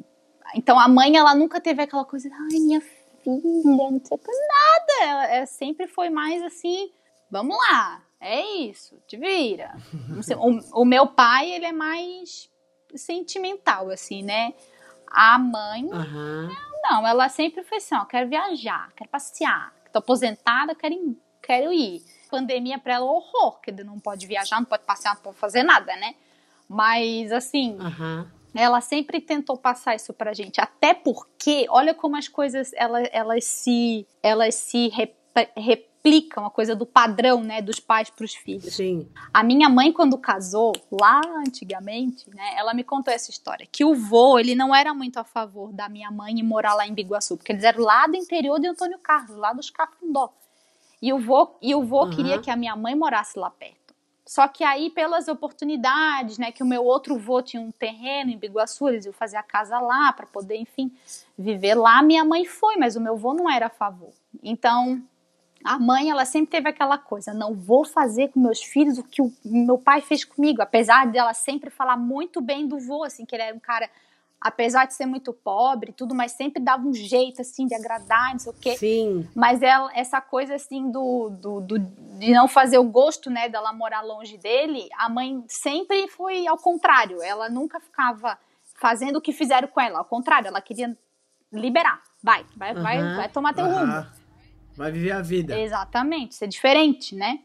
Então, a mãe, ela nunca teve aquela coisa, ai, minha filha, não sei nada. Ela, é, sempre foi mais assim, vamos lá, é isso, te vira. o, o meu pai, ele é mais sentimental, assim, né? A mãe, uhum. não, ela sempre foi assim, ó, quero viajar, quero passear, tô aposentada, quero ir quero ir. Pandemia para ela é horror, que não pode viajar, não pode passear, não pode fazer nada, né? Mas assim, uhum. ela sempre tentou passar isso pra gente, até porque olha como as coisas elas, elas se elas se rep, replicam, a coisa do padrão, né, dos pais para os filhos. Sim. A minha mãe quando casou, lá antigamente, né, ela me contou essa história, que o vô, ele não era muito a favor da minha mãe morar lá em Biguaçu, porque eles eram lá do interior de Antônio Carlos, lá dos Cafundó. E o vô, e o vô uhum. queria que a minha mãe morasse lá perto. Só que aí, pelas oportunidades, né, que o meu outro vô tinha um terreno em Biguaçu, eles iam fazer a casa lá para poder, enfim, viver lá. Minha mãe foi, mas o meu vô não era a favor. Então, a mãe, ela sempre teve aquela coisa: não vou fazer com meus filhos o que o meu pai fez comigo. Apesar dela sempre falar muito bem do vô, assim, que ele era um cara apesar de ser muito pobre tudo, mas sempre dava um jeito, assim, de agradar, não sei o quê. Sim. Mas ela, essa coisa, assim, do, do, do, de não fazer o gosto, né, dela morar longe dele, a mãe sempre foi ao contrário. Ela nunca ficava fazendo o que fizeram com ela. Ao contrário, ela queria liberar. Vai, vai, uhum. vai, vai tomar teu uhum. rumo. Vai viver a vida. Exatamente, ser diferente, né?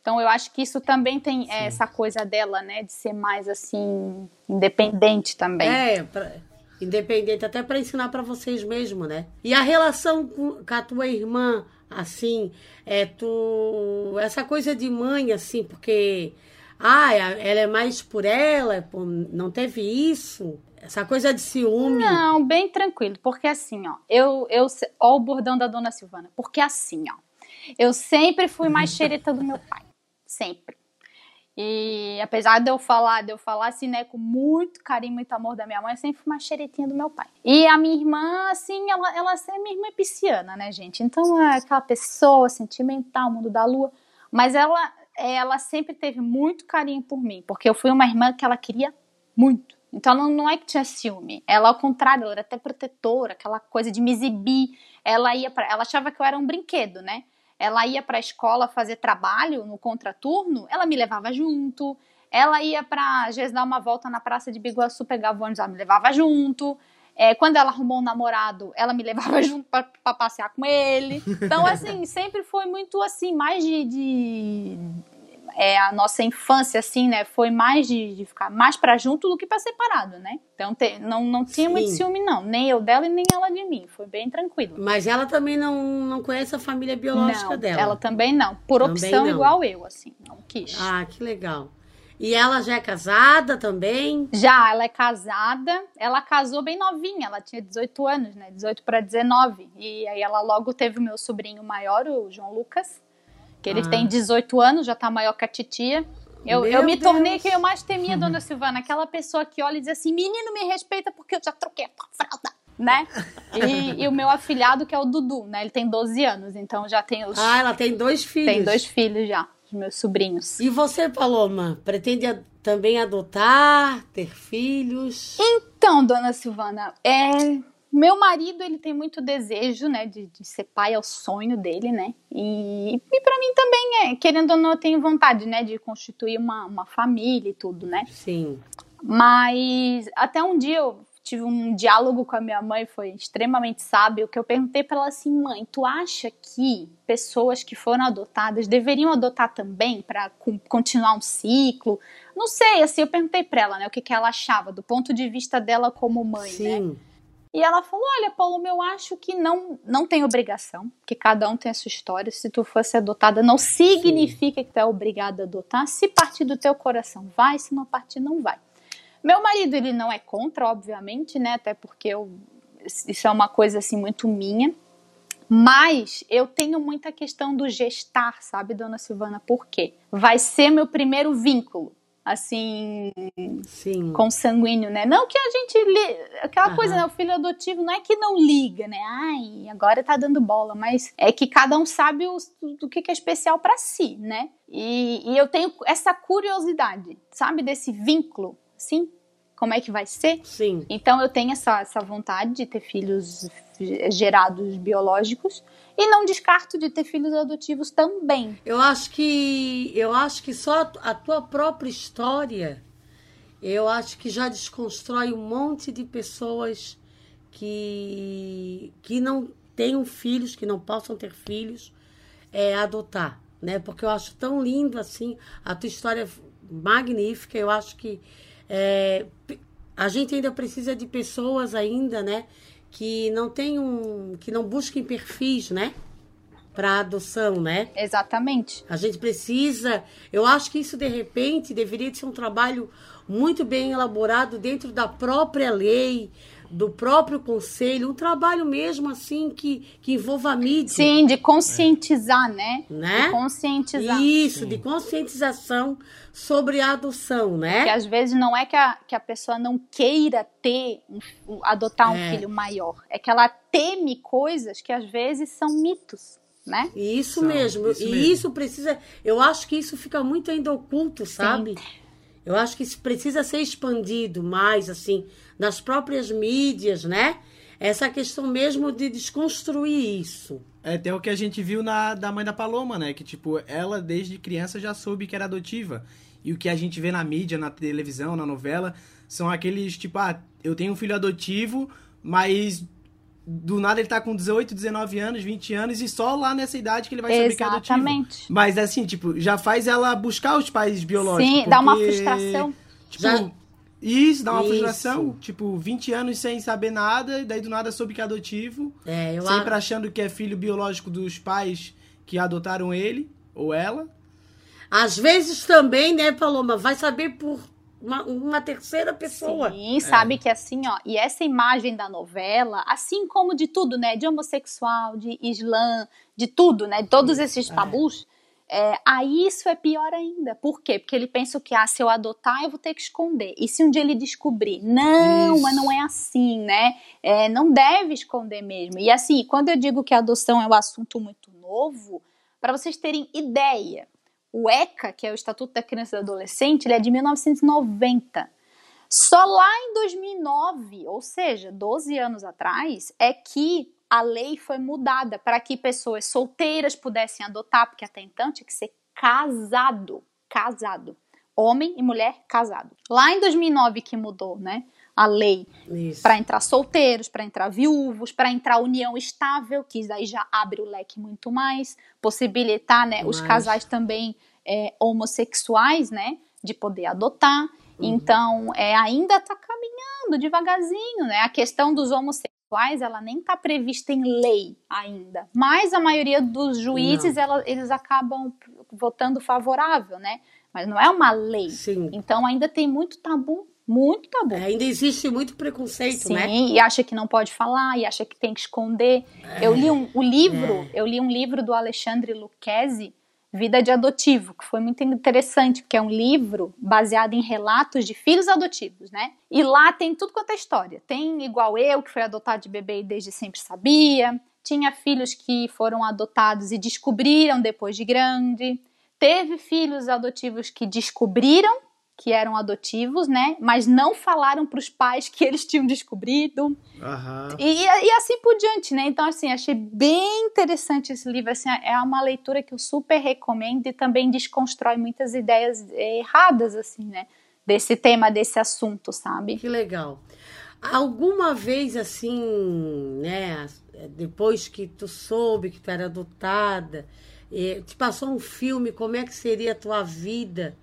Então eu acho que isso também tem é, essa coisa dela, né, de ser mais assim independente também. É, pra, independente até para ensinar para vocês mesmo, né? E a relação com, com, a tua irmã, assim, é tu essa coisa de mãe assim, porque ah, ela é mais por ela, não teve isso. Essa coisa de ciúme. Não, bem tranquilo, porque assim, ó, eu eu ó o bordão da dona Silvana, porque assim, ó, eu sempre fui mais [laughs] xereta do meu pai sempre. E apesar de eu falar, de eu falar assim, né, com muito carinho, muito amor da minha mãe, eu sempre fui uma xeretinha do meu pai. E a minha irmã, assim, ela, ela é minha irmã é pisciana, né, gente? Então é aquela pessoa sentimental, mundo da lua. Mas ela, ela sempre teve muito carinho por mim, porque eu fui uma irmã que ela queria muito. Então não, não é que tinha ciúme. Ela, ao contrário, ela era até protetora, aquela coisa de me exibir. Ela ia para, ela achava que eu era um brinquedo, né? ela ia para a escola fazer trabalho no contraturno, ela me levava junto. Ela ia para, às vezes, dar uma volta na praça de Biguaçu, pegava o ônibus, ela me levava junto. É, quando ela arrumou um namorado, ela me [laughs] levava junto pra passear com ele. Então, assim, sempre foi muito assim, mais de. de é, a nossa infância, assim, né? Foi mais de, de ficar mais pra junto do que pra separado, né? Então te, não, não tinha muito Sim. ciúme, não. Nem eu dela e nem ela de mim. Foi bem tranquilo. Mas ela também não, não conhece a família biológica não, dela. ela também não. Por Também opção, não. igual eu, assim. Não quis. Ah, que legal. E ela já é casada também? Já, ela é casada. Ela casou bem novinha, ela tinha 18 anos, né? 18 para 19. E aí ela logo teve o meu sobrinho maior, o João Lucas, que ele Ah. tem 18 anos, já tá maior que a titia. Eu, eu me tornei quem eu mais temia, dona Silvana, aquela pessoa que olha e diz assim: menino, me respeita porque eu já troquei a tua fralda, né? [laughs] E, e o meu afilhado, que é o Dudu, né? Ele tem 12 anos, então já tem os. Ah, ela tem dois filhos. tem dois filhos já, os meus sobrinhos. E você, Paloma, pretende a- também adotar, ter filhos? Então, dona Silvana, é, meu marido ele tem muito desejo, né, de, de ser pai, é o sonho dele, né? E, e para mim também é, querendo ou não, eu tenho vontade, né, de constituir uma, uma família e tudo, né? Sim. Mas até um dia eu tive um diálogo com a minha mãe, foi extremamente sábio, que eu perguntei para ela assim, mãe, tu acha que pessoas que foram adotadas deveriam adotar também para continuar um ciclo? Não sei, assim, eu perguntei para ela, né, o que, que ela achava do ponto de vista dela como mãe, né? Sim. E ela falou: Olha, Paulo, eu acho que não, não tem obrigação, que cada um tem a sua história. Se tu fosse adotada, não significa que tu é obrigada a adotar. Se partir do teu coração, vai, se não partir, não vai. Meu marido, ele não é contra, obviamente, né? Até porque eu, isso é uma coisa assim muito minha. Mas eu tenho muita questão do gestar, sabe, dona Silvana? Por quê? Vai ser meu primeiro vínculo. Assim, Sim. consanguíneo, né? Não que a gente. Li... Aquela Aham. coisa, né? O filho adotivo não é que não liga, né? Ai, agora tá dando bola, mas é que cada um sabe o, do que, que é especial pra si, né? E, e eu tenho essa curiosidade, sabe? Desse vínculo, assim? Como é que vai ser? Sim. Então eu tenho essa, essa vontade de ter filhos gerados biológicos e não descarto de ter filhos adotivos também. Eu acho que eu acho que só a- tua própria história, eu acho que já desconstrói um monte de pessoas que que não tenham filhos, que não possam ter filhos, é, adotar, né? Porque eu acho tão lindo assim a tua história magnífica. Eu acho que é, a gente ainda precisa de pessoas ainda, né? Que não tenham, que não busquem perfis, né? Para adoção, né? Exatamente. A gente precisa. Eu acho que isso, de repente, deveria ser um trabalho muito bem elaborado dentro da própria lei, do próprio conselho, um trabalho mesmo assim que, que envolva a mídia. Sim, de conscientizar, né? Né? De conscientizar. Isso, de conscientização sobre a adoção, né? Que às vezes não é que a, que a pessoa não queira ter, um, adotar um É. filho maior. É que ela teme coisas que às vezes são mitos, né? Isso São, mesmo. isso e mesmo. isso precisa. Eu acho que isso fica muito ainda oculto, sabe? Eu acho que isso precisa ser expandido mais, assim, nas próprias mídias, né? Essa questão mesmo de desconstruir isso. É até o que a gente viu na da mãe da Paloma, né? Que, tipo, ela desde criança já soube que era adotiva. E o que a gente vê na mídia, na televisão, na novela, são aqueles, tipo, ah, eu tenho um filho adotivo, mas do nada ele tá com 18, 19 anos, 20 anos, e só lá nessa idade que ele vai saber que é adotivo. Exatamente. Mas assim, tipo, já faz ela buscar os pais biológicos. Sim, dá uma porque, frustração. Tipo, Já- Isso, dá uma Isso. frustração. Tipo, 20 anos sem saber nada, e daí do nada soube que é adotivo. É, eu sempre a- achando que é filho biológico dos pais que adotaram ele ou ela. Às vezes também, né, Paloma, vai saber por uma, uma terceira pessoa. Sim, sabe que assim, ó, e essa imagem da novela, assim como de tudo, né, de homossexual, de islã, de tudo, né, todos esses tabus, é, aí isso é pior ainda. Por quê? Porque ele pensa que, ah, se eu adotar, eu vou ter que esconder. E se um dia ele descobrir? Não, Isso. mas não é assim, né? É, não deve esconder mesmo. E assim, quando eu digo que a adoção é um assunto muito novo, para vocês terem ideia, o ECA, que é o Estatuto da Criança e do Adolescente, ele é de 1990. Só lá em 2009, ou seja, 12 anos atrás, é que a lei foi mudada para que pessoas solteiras pudessem adotar, porque até então tinha que ser casado, casado. homem e mulher casados. Lá em 2009 que mudou, né? A lei para entrar solteiros, para entrar viúvos, para entrar união estável, que daí já abre o leque muito mais, possibilitar, né, os casais também é, homossexuais, né, de poder adotar. Então, é, ainda está caminhando devagarzinho, né? A questão dos homossexuais, ela nem está prevista em lei ainda. Mas a maioria dos juízes, ela- eles acabam votando favorável, né? Mas não é uma lei. Sim. Então, ainda tem muito tabu, muito tabu. É, ainda existe muito preconceito, Sim, né? e acha que não pode falar, e acha que tem que esconder. Eu li um, o livro, eu li um livro do Alexandre Lucchesi, Vida de Adotivo, que foi muito interessante, porque é um livro baseado em relatos de filhos adotivos, né? E lá tem tudo quanto é história. Tem igual eu, que foi adotado de bebê e desde sempre sabia. Tinha filhos que foram adotados e descobriram depois de grande. Teve filhos adotivos que descobriram que eram adotivos, né? Mas não falaram para os pais que eles tinham descobrido. Aham. E, e assim por diante, né? Então, assim, achei bem interessante esse livro. Assim, é uma leitura que eu super recomendo e também desconstrói muitas ideias erradas, assim, né? Desse tema, desse assunto, sabe? Que legal. Alguma vez assim, né, depois que tu soube que tu era adotada, eh, te passou um filme, como é que seria a tua vida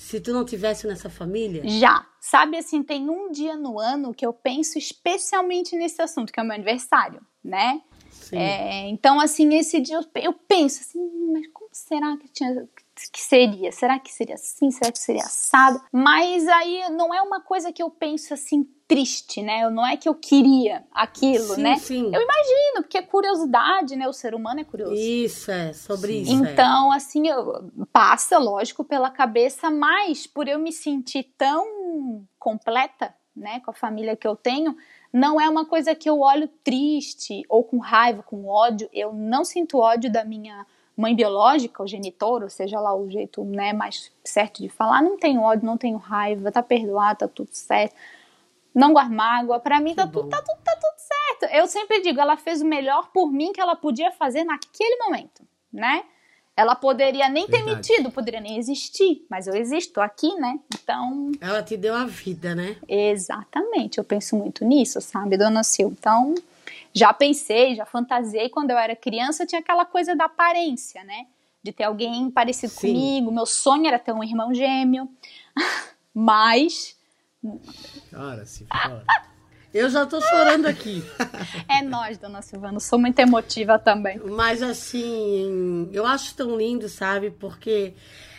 se tu não tivesse nessa família? Já. Sabe, assim, tem um dia no ano que eu penso especialmente nesse assunto, que é o meu aniversário, né? Sim. É, então, assim, esse dia eu, eu penso assim, "Hum, mas como será que, tinha, que seria? Será que seria assim? Será que seria assado? Mas aí não é uma coisa que eu penso assim triste, né? Não é que eu queria aquilo, sim, né? sim. Eu imagino, porque é curiosidade, né? O ser humano é curioso. Isso, é, sobre isso. é. Então, assim, eu- passa, lógico, pela cabeça, mas por eu me sentir tão completa, né, com a família que eu tenho, não é uma coisa que eu olho triste ou com raiva, com ódio. Eu não sinto ódio da minha mãe biológica, o genitor, ou seja lá o jeito né, mais certo de falar. Não tenho ódio, não tenho raiva, tá perdoado, tá tudo certo. Não guardo mágoa. Pra mim tá tudo, tá, tudo, tá tudo certo. Eu sempre digo, ela fez o melhor por mim que ela podia fazer naquele momento, né? Ela poderia nem ter Verdade. mentido, poderia nem existir, mas eu existo aqui, né? Então, Ela te deu a vida, né? exatamente, eu penso muito nisso, sabe, dona Sil? Então, já pensei, já fantasiei quando eu era criança, tinha aquela coisa da aparência, né? De ter alguém parecido Sim. comigo. Meu sonho era ter um irmão gêmeo, [laughs] mas Cara, se fora. Eu já tô chorando aqui. é nós, dona Silvana. Eu sou muito emotiva também. Mas assim, eu acho tão lindo, sabe? Porque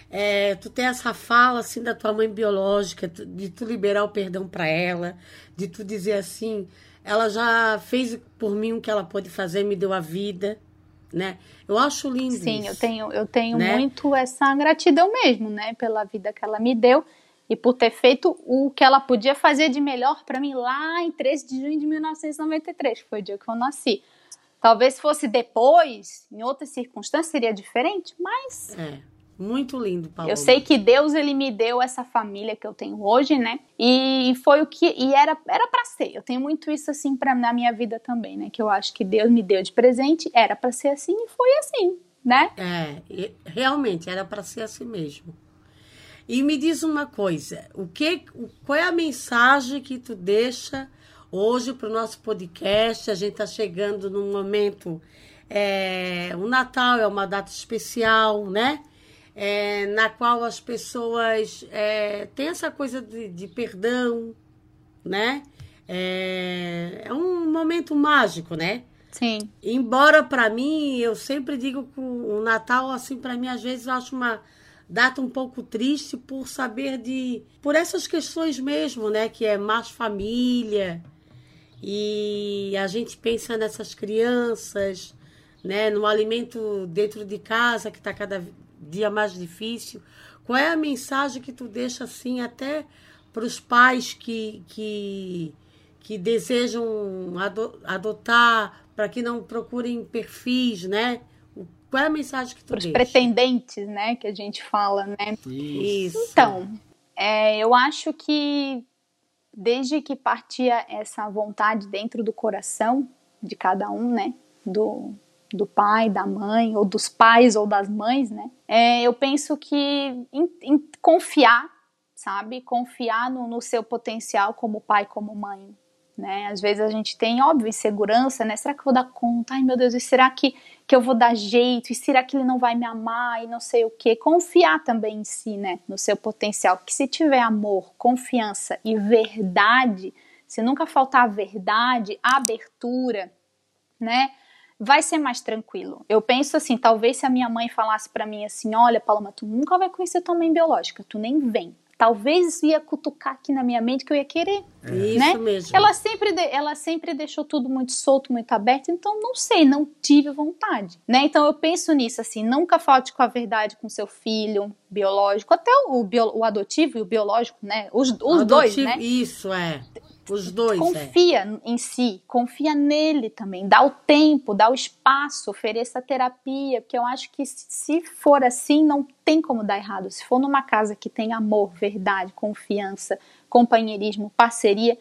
é, tu tem essa fala assim da tua mãe biológica, de tu liberar o perdão pra ela, de tu dizer assim, ela já fez por mim o que ela pôde fazer, me deu a vida, né? Eu acho lindo Sim, isso. eu tenho, eu tenho Né? muito essa gratidão mesmo, né, pela vida que ela me deu e por ter feito o que ela podia fazer de melhor pra mim lá em 13 de junho de 1993, que foi o dia que eu nasci. Talvez fosse depois, em outras circunstâncias, seria diferente, mas É, muito lindo, Paulo. eu sei que Deus ele me deu essa família que eu tenho hoje, né? E foi o que e era era para ser. Eu tenho muito isso assim para na minha vida também, né? Que eu acho que Deus me deu de presente, era para ser assim e foi assim, né? É, realmente era para ser assim mesmo. E me diz uma coisa, o que, qual é a mensagem que tu deixa hoje para o nosso podcast? A gente está chegando num momento, é, o Natal é uma data especial, né? É, na qual as pessoas é, têm essa coisa de, de perdão, né? É, é um momento mágico, né? Sim. Embora para mim, eu sempre digo que o Natal, assim, para mim, às vezes eu acho uma data um pouco triste por saber de. por essas questões mesmo, né? Que é mais família. E a gente pensa nessas crianças, né? No alimento dentro de casa, que está cada dia mais difícil. Qual é a mensagem que tu deixa, assim, até para os pais que. que que desejam ado- adotar para que não procurem perfis, né? Qual é a mensagem que tu Para os deixa? pretendentes, né? Que a gente fala, né? Isso. Então, é, eu acho que desde que partia essa vontade dentro do coração de cada um, né? Do, do pai, da mãe, ou dos pais ou das mães, né? É, eu penso que em, em confiar, sabe? Confiar no, no, seu potencial como pai, como mãe, né? Às vezes a gente tem, óbvio, insegurança, né? Será que eu vou dar conta? Ai, meu Deus, e será que, que eu vou dar jeito? E será que ele não vai me amar? E não sei o quê. Confiar também em si, né? No seu potencial. Que se tiver amor, confiança e verdade, se nunca faltar verdade, abertura, né? Vai ser mais tranquilo. Eu penso assim, talvez se a minha mãe falasse para mim assim, olha, Paloma, tu nunca vai conhecer tua mãe biológica, tu nem vem. Talvez isso ia cutucar aqui na minha mente que eu ia querer, é. né? Isso mesmo. Ela sempre, de, ela sempre deixou tudo muito solto, muito aberto, então não sei, não tive vontade, né? Então eu penso nisso assim, nunca falte com a verdade com seu filho biológico, até o, bio, o adotivo e o biológico, né? Os, os adotivo, dois, né? Isso é. Os dois. É. Confia é. em si, confia nele também. Dá o tempo, dá o espaço, ofereça terapia, porque eu acho que se for assim, não tem como dar errado. Se for numa casa que tem amor, verdade, confiança, companheirismo, parceria,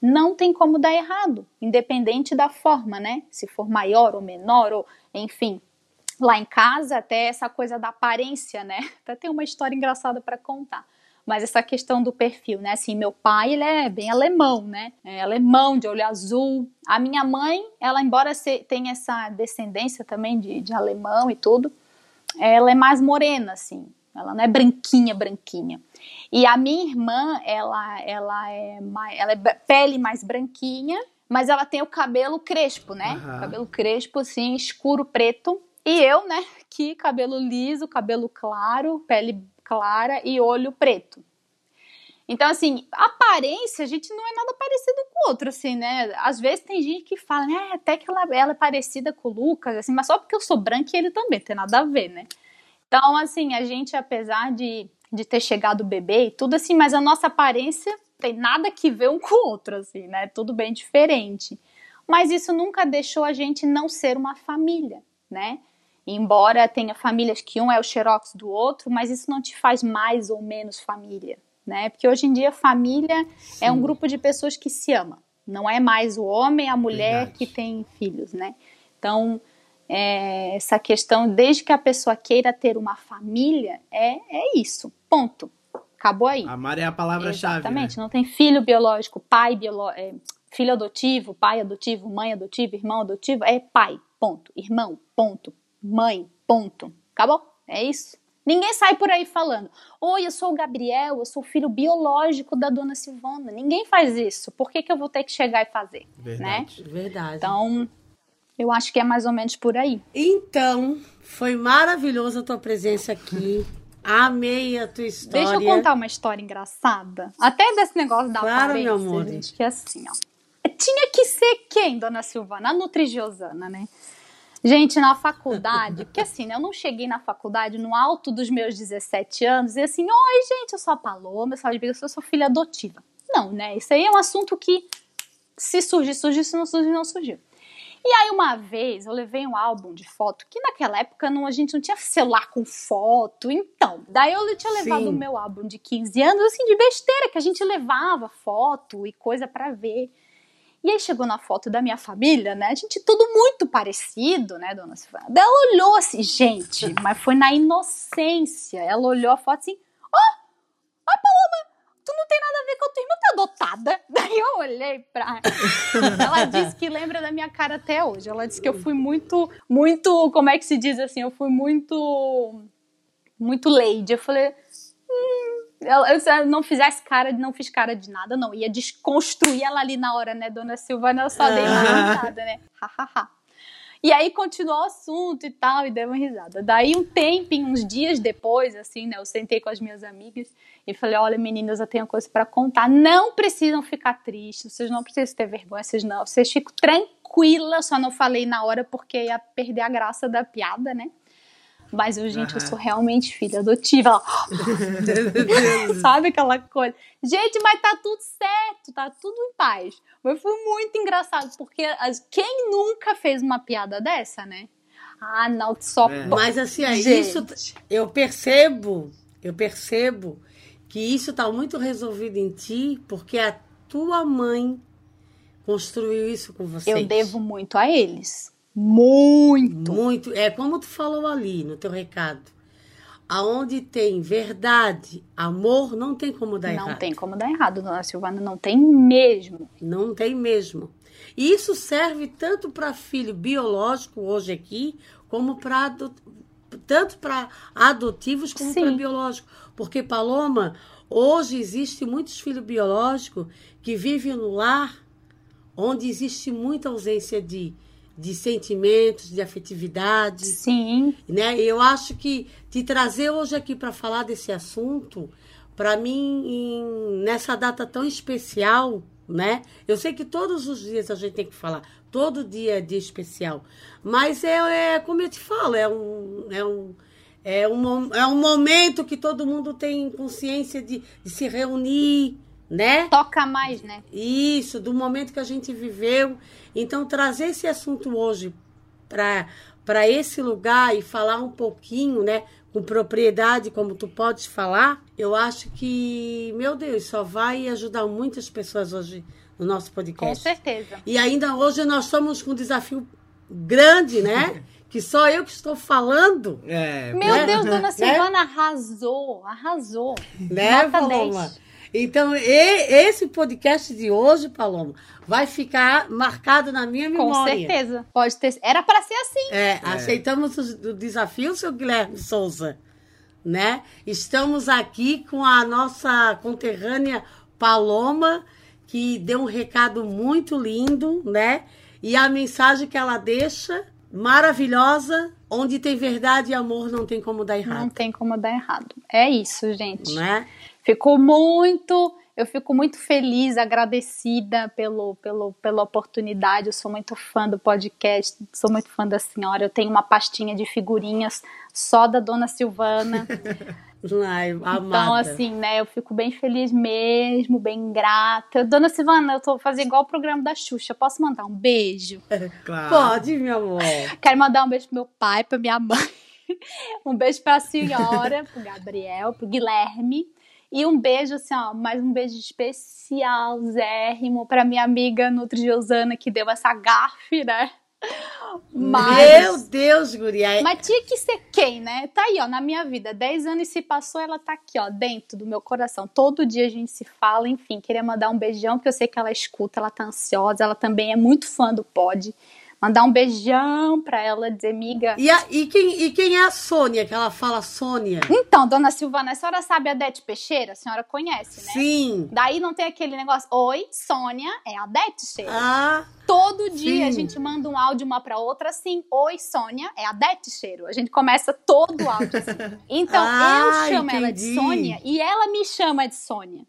não tem como dar errado, independente da forma, né? Se for maior ou menor, ou enfim. Lá em casa, até essa coisa da aparência, né? [laughs] Até tem uma história engraçada para contar mas essa questão do perfil, né? Assim, meu pai, ele é bem alemão, né? É alemão, de olho azul. A minha mãe, ela, embora tenha essa descendência também de, de alemão e tudo, ela é mais morena, assim. Ela não é branquinha, branquinha. E a minha irmã, ela, ela, é, mais, ela é pele mais branquinha, mas ela tem o cabelo crespo, né? Uhum. Cabelo crespo, assim, escuro, preto. E eu, né, que cabelo liso, cabelo claro, pele clara e olho preto. Então, assim, aparência, a gente não é nada parecido com o outro, assim, né? Às vezes tem gente que fala, né, até que ela, ela é parecida com o Lucas, assim, mas só porque eu sou branca e ele também, tem nada a ver, né? Então, assim, a gente, apesar de, de ter chegado bebê e tudo assim, mas a nossa aparência tem nada que ver um com o outro, assim, né? Tudo bem diferente. Mas isso nunca deixou a gente não ser uma família, né? Embora tenha famílias que um é o xerox do outro, mas isso não te faz mais ou menos família, né? Porque hoje em dia família Sim. é um grupo de pessoas que se ama. Não é mais o homem e a mulher Verdade. que tem filhos, né? Então, é, essa questão, desde que a pessoa queira ter uma família, é, é isso. Ponto. Acabou aí. Amar é a palavra-chave. Exatamente. Né? Não tem filho biológico, pai biológico, é, filho adotivo, pai adotivo, mãe adotiva, irmão adotivo. É pai. Ponto. Irmão. Ponto mãe, ponto. Acabou? É isso. Ninguém sai por aí falando: Oi, eu sou o Gabriel, eu sou filho biológico da dona Silvana. Ninguém faz isso. Por que, que eu vou ter que chegar e fazer? Verdade. Né? Verdade. Então, eu acho que é mais ou menos por aí. Então, foi maravilhosa a tua presença aqui. [laughs] Amei a tua história. Deixa eu contar uma história engraçada. Até desse negócio da claro, meu amor. gente, que é assim, ó. Tinha que ser quem, dona Silvana? A Nutrigiosana, né? Gente, na faculdade, porque assim, né, eu não cheguei na faculdade no alto dos meus 17 anos e assim, oi, gente, eu sou a Paloma, eu sou, a eu sou filha adotiva. Não, né? Isso aí é um assunto que se surgir, surgir, se não surgir, não surgiu. E aí, uma vez, eu levei um álbum de foto, que naquela época não, a gente não tinha celular com foto, então. Daí eu tinha levado Sim. o meu álbum de 15 anos, assim, de besteira, que a gente levava foto e coisa para ver. E aí chegou na foto da minha família, né? A gente tudo muito parecido, né, dona Silvana? Daí ela olhou assim, gente, [laughs] mas foi na inocência. Ela olhou a foto assim, ó, oh, ó, Paloma, tu não tem nada a ver com a tua irmã, tá adotada. [laughs] Daí eu olhei pra. ela disse que lembra da minha cara até hoje. Ela disse que eu fui muito, muito, como é que se diz assim? Eu fui muito, muito lady. Eu falei, eu não fizesse cara, não fiz cara de nada, não. Ia desconstruir ela ali na hora, né, dona Silvana? Eu só dei uma risada, né? Hahaha. E aí continuou o assunto e tal, e deu uma risada. Daí um tempinho, uns dias depois, assim, né, eu sentei com as minhas amigas e falei, olha meninas, eu tenho uma coisa para contar, não precisam ficar tristes, vocês não precisam ter vergonha, vocês não, vocês ficam tranquilas, só não falei na hora porque ia perder a graça da piada, né? Mas eu, gente, uhum. eu sou realmente filha adotiva. [laughs] Sabe aquela coisa? Gente, mas tá tudo certo, tá tudo em paz. Mas foi muito engraçado, porque quem nunca fez uma piada dessa, né? Ah, não, só. É. Mas assim, é isso eu percebo, eu percebo que isso tá muito resolvido em ti, porque a tua mãe construiu isso com você. Eu devo muito a eles Muito. Muito. É como tu falou ali no teu recado. Aonde tem verdade, amor, não tem como dar não errado. tem como dar errado, dona Silvana, não tem mesmo. Não tem mesmo. E isso serve tanto para filho biológico hoje aqui, como para tanto para adotivos como para biológico. Porque Paloma, hoje existe muitos filhos biológicos que vivem no lar onde existe muita ausência de, de sentimentos, de afetividade Sim, né? Eu acho que te trazer hoje aqui para falar desse assunto, para mim, em- nessa data tão especial, né? Eu sei que todos os dias a gente tem que falar, todo dia é dia especial, mas é, é como eu te falo, é um, é um, é um, é um momento que todo mundo tem consciência de, de se reunir, né? toca mais, né? Isso, do momento que a gente viveu. Então, trazer esse assunto hoje para esse lugar e falar um pouquinho, né, com propriedade, como tu podes falar, eu acho que, meu Deus, só vai ajudar muitas pessoas hoje no nosso Com podcast. certeza. E ainda hoje nós estamos com um desafio grande, né? [laughs] que só eu que estou falando, É, Meu Né? Deus, dona [laughs] Né? Silvana arrasou, arrasou. né, Nota Paloma? 10. Então, e- esse podcast de hoje, Paloma, vai ficar marcado na minha Com memória. certeza. Pode ter. Era para ser assim. É, aceitamos o, o desafio, seu Guilherme Souza, né? Estamos aqui com a nossa conterrânea Paloma, que deu um recado muito lindo, né? E a mensagem que ela deixa, maravilhosa, onde tem verdade e amor, não tem como dar Não errado, tem como dar errado. É isso, gente. né? Ficou muito. Eu fico muito feliz, agradecida pelo, pelo, pela oportunidade. Eu sou muito fã do podcast, sou muito fã da senhora. Eu tenho uma pastinha de figurinhas só da dona Silvana. [laughs] Ai. Então, assim, né, eu fico bem feliz mesmo, bem grata. Dona Silvana, eu tô fazendo igual o programa da Xuxa. Posso mandar um beijo? [laughs] claro. Pode, meu amor. [laughs] Quero mandar um beijo pro meu pai, pra minha mãe. Um beijo pra senhora, pro Gabriel, pro Guilherme. E um beijo, assim, ó, mais um beijo especial, Zérrimo, pra minha amiga Nutri Josana, que deu essa gafe, né? Mas, Meu Deus, guria. mas tinha que ser quem, né? Tá aí, ó, na minha vida. Dez anos se passou, ela tá aqui, ó, dentro do meu coração. Todo dia a gente se fala, enfim. Queria mandar um beijão, que eu sei que ela escuta, ela tá ansiosa, ela também é muito fã do pod. Mandar um beijão pra ela, dizer, amiga. E, a- e quem, e quem é a Sônia, que ela fala Sônia? Então, dona Silvana, a senhora sabe a Dete Peixeira? A senhora conhece, né? Sim. Daí não tem aquele negócio, oi, Sônia, é a Dete Peixeira. Ah, Todo dia sim. a gente manda um áudio uma pra outra assim, oi, Sônia, é a Dete Cheiro. A gente começa todo o áudio assim. [laughs] Então, Ah, eu chamo ela de entendi. Sônia e ela me chama de Sônia.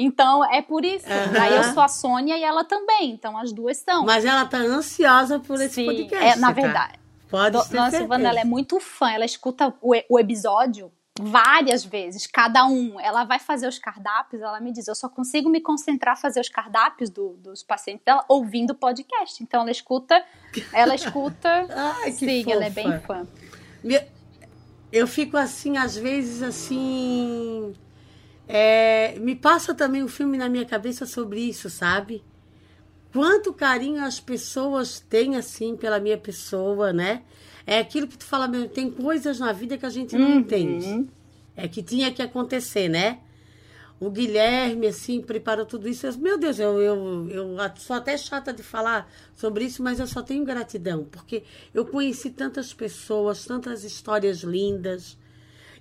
Então, é por isso. Aham. Daí eu sou a Sônia e ela também. Então, as duas são. mas ela tá ansiosa por esse Sim, podcast. é, na tá? verdade. Pode Do- ser. Dona Silvana, ela é muito fã, ela escuta o, o episódio várias vezes, cada um. Ela vai fazer os cardápios, ela me diz, eu só consigo me concentrar fazer os cardápios do- dos pacientes dela ouvindo o podcast. Então ela escuta, ela escuta. [laughs] Ai, que sim, ela é fofa. bem fã. Eu fico assim, às vezes, assim. É, me passa também um filme na minha cabeça sobre isso, sabe? Quanto carinho as pessoas têm, assim, pela minha pessoa, né? É aquilo que tu fala mesmo, tem coisas na vida que a gente não Uhum. entende. É que tinha que acontecer, né? O Guilherme, assim, preparou tudo isso. Eu, meu Deus, eu, eu, eu sou até chata de falar sobre isso, mas eu só tenho gratidão, porque eu conheci tantas pessoas, tantas histórias lindas.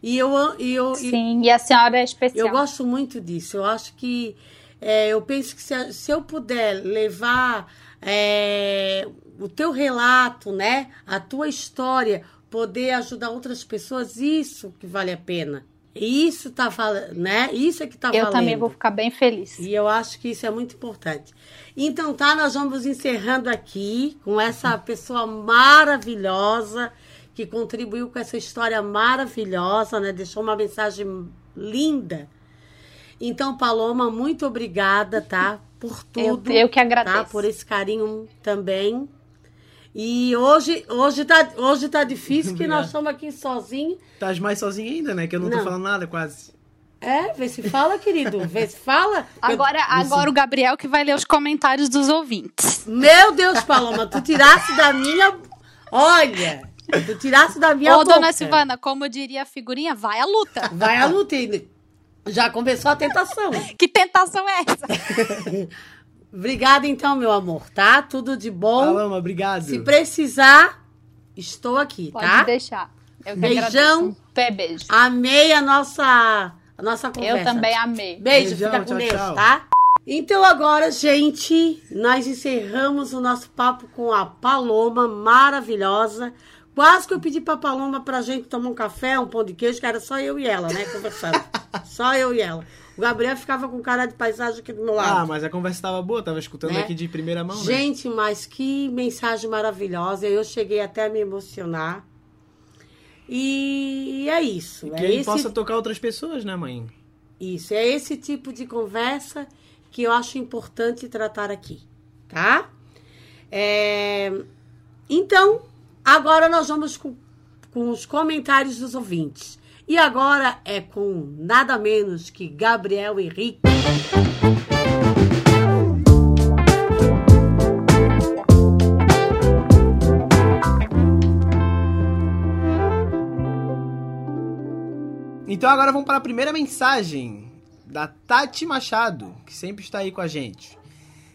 E eu, e eu, e- Sim, e a senhora é especial. eu gosto muito disso. Eu acho que é, eu penso que se, se eu puder levar é, o teu relato, né, a tua história, poder ajudar outras pessoas, isso que vale a pena. Isso tá valendo, né? Isso é que tá Eu valendo. também vou ficar bem feliz. E eu acho que isso é muito importante. Então, tá, nós vamos encerrando aqui com essa pessoa maravilhosa que contribuiu com essa história maravilhosa, né? Deixou uma mensagem linda. Então, Paloma, muito obrigada, tá? Por Eu, tudo. eu que agradeço. Tá? Por esse carinho também. E hoje, hoje, tá, hoje tá difícil, que nós estamos aqui sozinhos. Tás mais sozinho ainda, né? Que eu não, Não. tô falando nada quase. É, vê se fala, querido. Vê se fala. [laughs] Eu- Agora, agora o Gabriel que vai ler os comentários dos ouvintes. Meu Deus, Paloma, tu tirasse da minha Olha, tu tirasse da minha Ô, boca. dona Silvana, como diria a figurinha, vai à luta. Vai à luta. e Já começou a tentação. [laughs] Que tentação é essa? [laughs] Obrigada então, meu amor, tá? Tudo de bom. Paloma, obrigado. Se precisar, estou aqui, Pode tá? deixar. Eu Beijão. Um pé beijo. Amei a nossa, a nossa conversa. Eu também amei. Beijo, Beijão, fica com tchau, Deus, tchau. tá? Então agora, gente, nós encerramos o nosso papo com a Paloma, maravilhosa. Quase que eu pedi pra Paloma pra gente tomar um café, um pão de queijo, que era só eu e ela, né, conversando. [laughs] só eu e ela. O Gabriel ficava com cara de paisagem aqui do meu lado. Ah, mas a conversa tava boa, tava escutando Né? aqui de primeira mão, né? Gente, mas que mensagem maravilhosa. Eu cheguei até a me emocionar. E é isso. Que é ele esse, possa tocar outras pessoas, né, mãe? isso, é esse tipo de conversa que eu acho importante tratar aqui, tá? É, Então, agora nós vamos com, com os comentários dos ouvintes. E agora é com nada menos que Gabriel Henrique. Então agora vamos para a primeira mensagem da Tati Machado, que sempre está aí com a gente.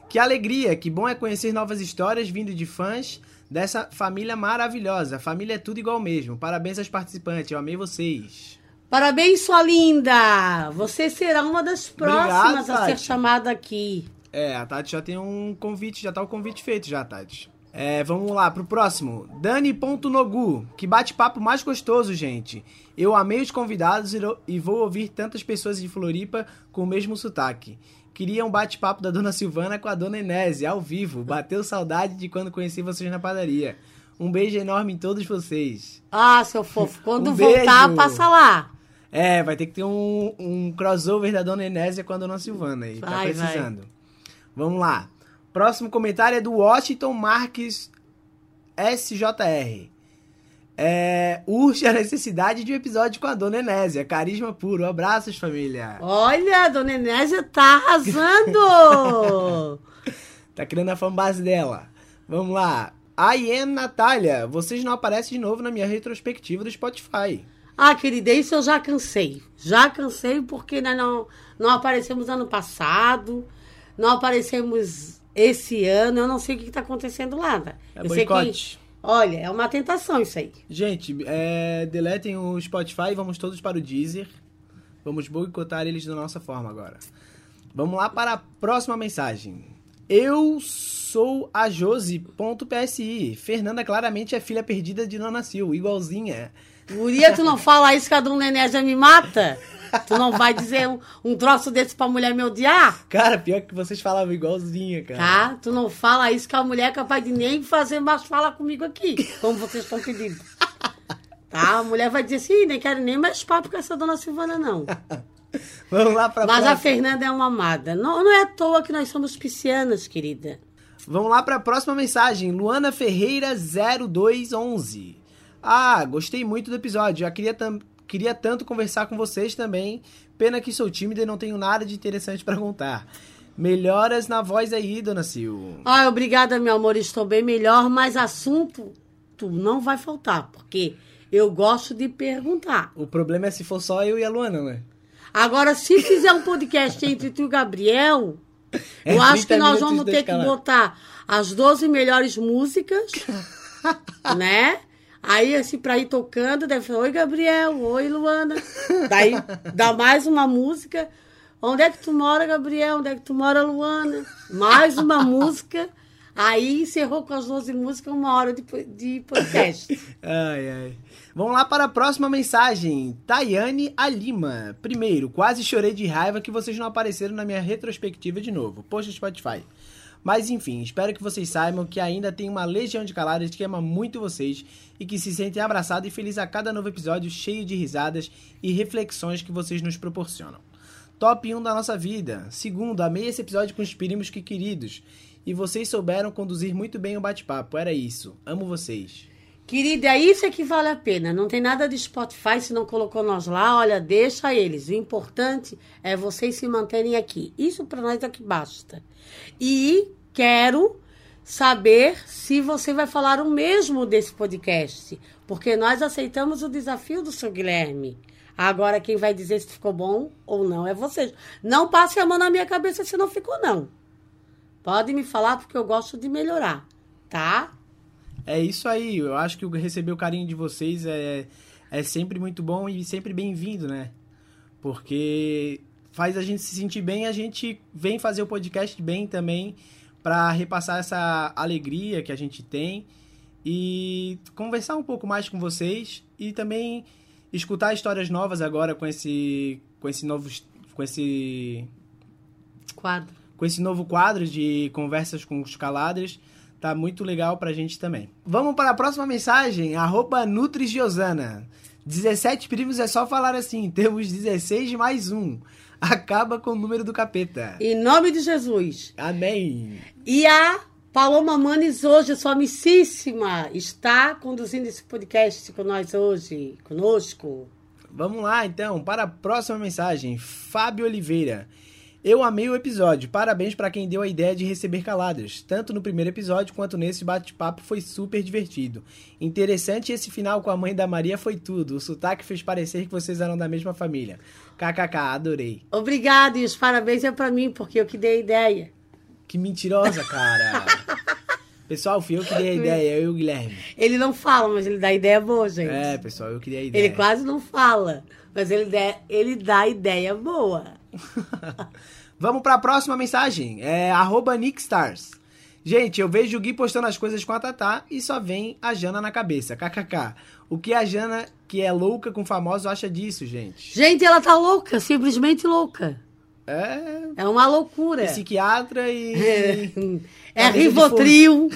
Que alegria, que bom é conhecer novas histórias vindo de fãs dessa família maravilhosa. Família é tudo igual mesmo. Parabéns aos participantes, eu amei vocês. Parabéns, sua linda! Você será uma das próximas Obrigado, a ser chamada aqui. É, a Tati já tem um convite, já tá o convite feito já, Tati. É, vamos lá pro próximo. Dani.nogu. Que bate-papo mais gostoso, gente. Eu amei os convidados e e vou ouvir tantas pessoas de Floripa com o mesmo sotaque. Queria um bate-papo da Dona Silvana com a Dona Enésia, ao vivo. Bateu saudade de quando conheci vocês na padaria. Um beijo enorme em todos vocês. Ah, seu fofo, quando Um voltar, beijo. passa lá. É, vai ter que ter um, um crossover da Dona Enésia com a Dona Silvana aí. tá Vai, vai. precisando. Vamos lá. Próximo comentário é do Washington Marques SJR. É, urge a necessidade de um episódio com a Dona Enésia. Carisma puro. Abraços, família. Olha, a dona Enésia tá arrasando! [laughs] Tá criando a fanbase dela. Vamos lá. I am Natália. Vocês não aparecem de novo na minha retrospectiva do Spotify. ah, querida, isso eu já cansei. Já cansei porque nós não, não aparecemos ano passado, não aparecemos esse ano. Eu não sei o que, que tá acontecendo lá. né? É eu sei boicote. que. Olha, é uma tentação isso aí. Gente, é, deletem o Spotify e vamos todos para o Deezer. Vamos boicotar eles da nossa forma agora. Vamos lá para a próxima mensagem. Eu sou a Josi.psi. Fernanda claramente é filha perdida de Nona Sil, igualzinha. Guria, tu não fala isso que a dona Enésia me mata? [laughs] Tu não vai dizer um, um troço desse pra mulher me odiar? Cara, pior que vocês falavam igualzinha, cara. Tá? Tu não fala isso que a mulher é capaz de nem fazer mais fala comigo aqui, como vocês estão pedindo. Tá? A mulher vai dizer assim, nem quero nem mais papo com essa dona Silvana, não. [laughs] Vamos lá para Mas a próxima. Fernanda é uma amada. Não, não é à toa que nós somos piscianas, querida. Vamos lá para a próxima mensagem. Luana Ferreira 0211. Ah, gostei muito do episódio. Já queria, tam- queria tanto conversar com vocês também. Pena que sou tímida e não tenho nada de interessante para contar. Melhoras na voz aí, dona Sil. Ai, obrigada, meu amor, estou bem melhor, mas assunto tu não vai faltar, porque eu gosto de perguntar. O problema é se for só eu e a Luana, né? Agora, se fizer um podcast entre tu e o Gabriel, [laughs] É eu acho 30 que nós vamos ter que botar as 12 melhores músicas, [laughs] né? Aí, assim, pra ir tocando, deve falar, oi, Gabriel, oi, Luana. Daí, dá mais uma música. Onde é que tu mora, Gabriel? Onde é que tu mora, Luana? Mais uma música. Aí, encerrou com as 12 músicas, uma hora de, de podcast. Ai, ai. Vamos lá para a próxima mensagem. Tayane Alima. Primeiro, quase chorei de raiva que vocês não apareceram na minha retrospectiva de novo. Poxa, Spotify. Mas enfim, espero que vocês saibam que ainda tem uma legião de caladas que ama muito vocês e que se sentem abraçados e felizes a cada novo episódio cheio de risadas e reflexões que vocês nos proporcionam. Top 1 da nossa vida. Segundo, amei esse episódio com os primos que queridos. E vocês souberam conduzir muito bem o bate-papo. Era isso. Amo vocês. Querida, é isso é que vale a pena. Não tem nada de Spotify, se não colocou nós lá, olha, deixa eles. O importante é vocês se manterem aqui. Isso para nós é que basta. E quero saber se você vai falar o mesmo desse podcast, porque nós aceitamos o desafio do seu Guilherme. Agora quem vai dizer se ficou bom ou não é vocês. Não passe a mão na minha cabeça se não ficou não. Pode me falar porque eu gosto de melhorar, tá? É isso aí, eu acho que receber o carinho de vocês é, é sempre muito bom e sempre bem-vindo, né? Porque faz a gente se sentir bem, a gente vem fazer o podcast bem também para repassar essa alegria que a gente tem e conversar um pouco mais com vocês e também escutar histórias novas agora com esse com esse novo com esse Quadro. com esse novo quadro de conversas com os caladres. Tá muito legal pra gente também. Vamos para a próxima mensagem, arroba NutrisGiosana. 17 primos é só falar assim, temos 16 mais um. Acaba com o número do capeta. Em nome de Jesus. Amém. E a Paloma Manes hoje, sua amicíssima, está conduzindo esse podcast com nós hoje, conosco. Vamos lá então, para a próxima mensagem. Fábio Oliveira. Eu amei o episódio. Parabéns para quem deu a ideia de receber caladas. Tanto no primeiro episódio quanto nesse bate-papo foi super divertido. Interessante esse final com a mãe da Maria foi tudo. O sotaque fez parecer que vocês eram da mesma família. KKK, adorei. Obrigada e os parabéns é para mim, porque eu que dei a ideia. Que mentirosa, cara. [laughs] pessoal, fui eu que dei a ideia, eu e o Guilherme. Ele não fala, mas ele dá ideia boa, gente. É, pessoal, eu que dei a ideia. Ele quase não fala, mas ele, dá, ele dá ideia boa. [laughs] Vamos para a próxima mensagem. É arroba Nickstars. Gente, eu vejo o Gui postando as coisas com a Tatá e só vem a Jana na cabeça. KKK. O que a Jana, que é louca com famoso, acha disso, gente? Gente, ela tá louca, simplesmente louca. É. É uma loucura. Psiquiatra e. [laughs] É, é Rivotril.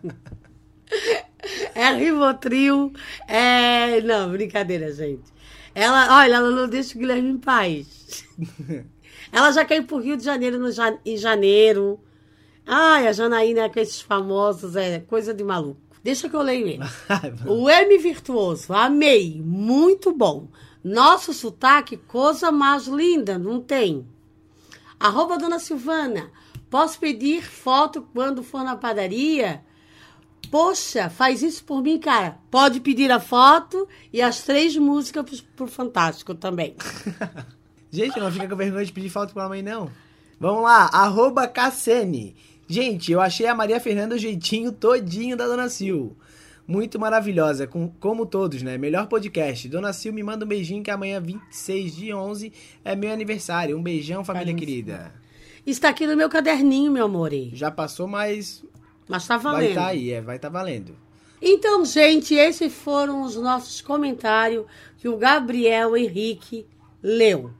[laughs] é Rivotril. É. Não, brincadeira, gente. Ela, olha, ela não deixa o Guilherme em paz. [laughs] ela já ir pro Rio de Janeiro no, em janeiro. Ai, a Janaína com esses famosos é coisa de maluco. Deixa que eu leio ele. [laughs] O M Virtuoso, amei, muito bom. Nosso sotaque, coisa mais linda, não tem. Arroba Dona Silvana, posso pedir foto quando for na padaria? Poxa, faz isso por mim, cara. Pode pedir a foto e as três músicas pro, pro Fantástico também. [laughs] Gente, não fica com vergonha de pedir foto pra mãe, não. Vamos lá, arroba Cassene. Gente, eu achei a Maria Fernanda o jeitinho todinho da Dona Sil. Muito maravilhosa, com, como todos, né? Melhor podcast. Dona Sil, me manda um beijinho que amanhã, 26 de 11, é meu aniversário. Um beijão, família querida. Está aqui no meu caderninho, meu amor. Já passou, mas Mas tá vai valendo. estar aí, é, vai estar valendo. Então, gente, esses foram os nossos comentários que o Gabriel Henrique leu.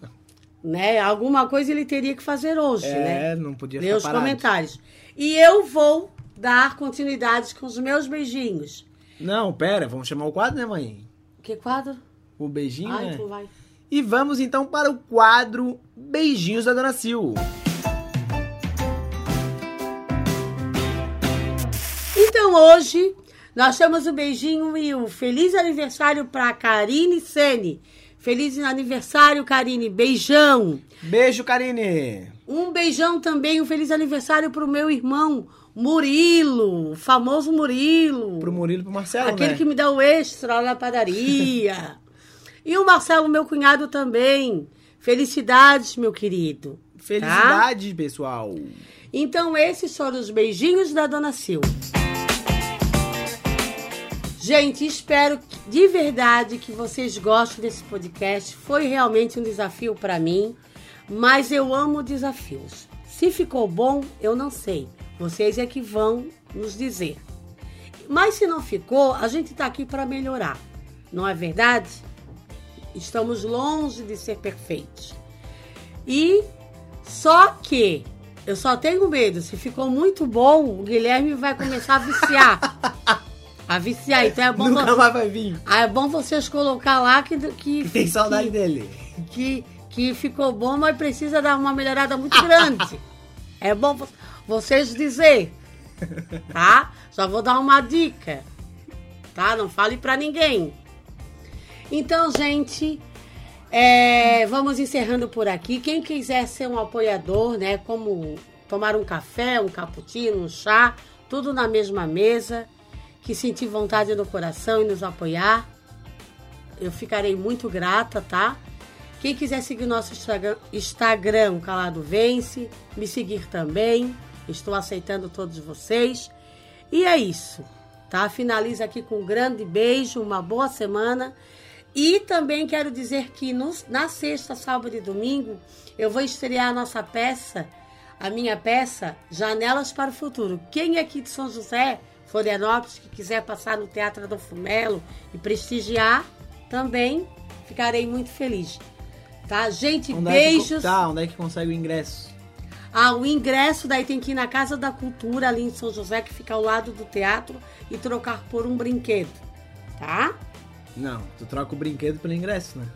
[laughs] né? Alguma coisa ele teria que fazer hoje, né? É, não podia Ler os parado. comentários. E eu vou dar continuidade com os meus beijinhos. Não, pera, vamos chamar o quadro, né, mãe? Que quadro? O beijinho, Ai, né? vai. E vamos então para o quadro Beijinhos da Dona Sil. Então hoje nós temos o beijinho e o feliz aniversário para Karine Sene. Feliz aniversário, Karine. Beijão. Beijo, Karine! Um beijão também, um feliz aniversário pro meu irmão Murilo, o famoso Murilo. Pro Murilo e pro Marcelo, Aquele né? que me dá o extra lá na padaria. [laughs] e o Marcelo, meu cunhado também. Felicidades, meu querido. Tá? Felicidades, pessoal! Então, esses foram os beijinhos da Dona Sil. Gente, espero de verdade que vocês gostem desse podcast. Foi realmente um desafio para mim, mas eu amo desafios. Se ficou bom, eu não sei. Vocês é que vão nos dizer. Mas se não ficou, a gente está aqui para melhorar. Não é verdade? Estamos longe de ser perfeitos. E só que eu só tenho medo, se ficou muito bom, o Guilherme vai começar a viciar. [laughs] a viciar, então é bom, Nunca mais vai vir. ah, é bom vocês colocar lá que, que, Tem saudade que, dele. que, que ficou bom, mas precisa dar uma melhorada muito grande. [laughs] é bom vo- vocês dizer, tá? Só vou dar uma dica, tá? Não fale pra ninguém. Então, gente, é, vamos encerrando por aqui. Quem quiser ser um apoiador, né? Como tomar um café, um cappuccino, um chá, tudo na mesma mesa, que sentir vontade no coração e nos apoiar. Eu ficarei muito grata, tá? Quem quiser seguir nosso Instagram, Instagram Calado Vence, me seguir também. Estou aceitando todos vocês. E é isso, tá? Finaliza aqui com um grande beijo, uma boa semana. E também quero dizer que no, na sexta, sábado e domingo eu vou estrear a nossa peça, a minha peça Janelas para o Futuro. Quem é aqui de São José, Florianópolis, que quiser passar no Teatro do Fumelo e prestigiar, também ficarei muito feliz. Tá? Gente, Onde beijos. É que, tá, onde é que consegue o ingresso? Ah, o ingresso daí tem que ir na Casa da Cultura, ali em São José, que fica ao lado do teatro, e trocar por um brinquedo. Tá? Não, tu troca o brinquedo pelo ingresso, né?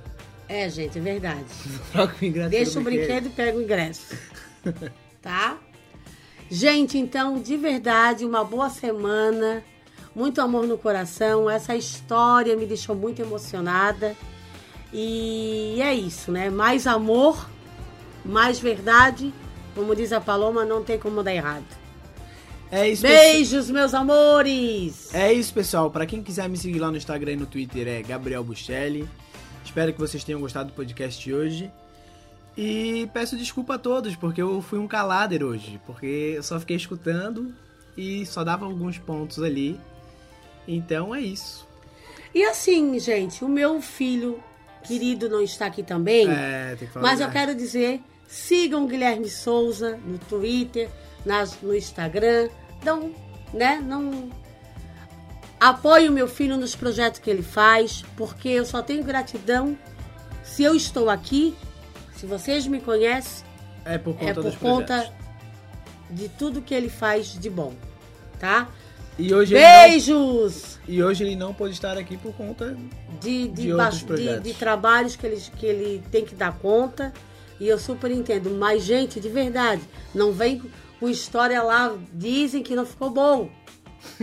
É, gente, é verdade. [laughs] troca o ingresso Deixa o brinquedo e pega o ingresso. [laughs] tá? Gente, então, de verdade, uma boa semana. Muito amor no coração. Essa história me deixou muito emocionada. E é isso, né? Mais amor, mais verdade. Como diz a Paloma, não tem como dar errado. É isso, Beijos, meus amores! É isso, pessoal. Para quem quiser me seguir lá no Instagram e no Twitter é Gabriel Buchelli. Espero que vocês tenham gostado do podcast de hoje. E peço desculpa a todos, porque eu fui um calader hoje. Porque eu só fiquei escutando e só dava alguns pontos ali. Então é isso. E assim, gente, o meu filho querido não está aqui também. É, tem que falar. Mas eu quero dizer, sigam o Guilherme Souza no Twitter, nas, no Instagram. Não, né? Não apoie o meu filho nos projetos que ele faz, porque eu só tenho gratidão se eu estou aqui, se vocês me conhecem, É por conta é por conta de tudo que ele faz de bom, tá? E hoje, ele não, Beijos! e hoje ele não pôde estar aqui por conta. de, de, De outros de- projetos. de trabalhos que ele, que ele tem que dar conta. E eu super entendo. Mas, gente, de verdade, não vem com história lá, dizem que não ficou bom.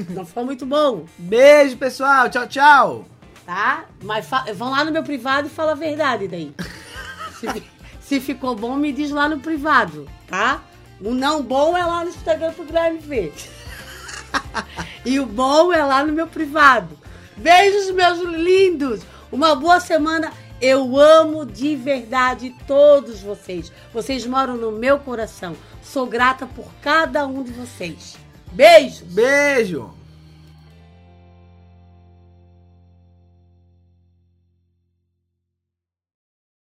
Não ficou muito bom, Beijo, pessoal. Tchau, tchau. tá? Mas vão lá no meu privado e fala a verdade daí. [laughs] Se, fi- se ficou bom, me diz lá no privado, tá? O não bom é lá no Instagram pro Guilherme ver. [laughs] E o bom é lá no meu privado. Beijos, meus lindos. Uma boa semana. Eu amo de verdade todos vocês. Vocês moram no meu coração. Sou grata por cada um de vocês. Beijos. Beijo.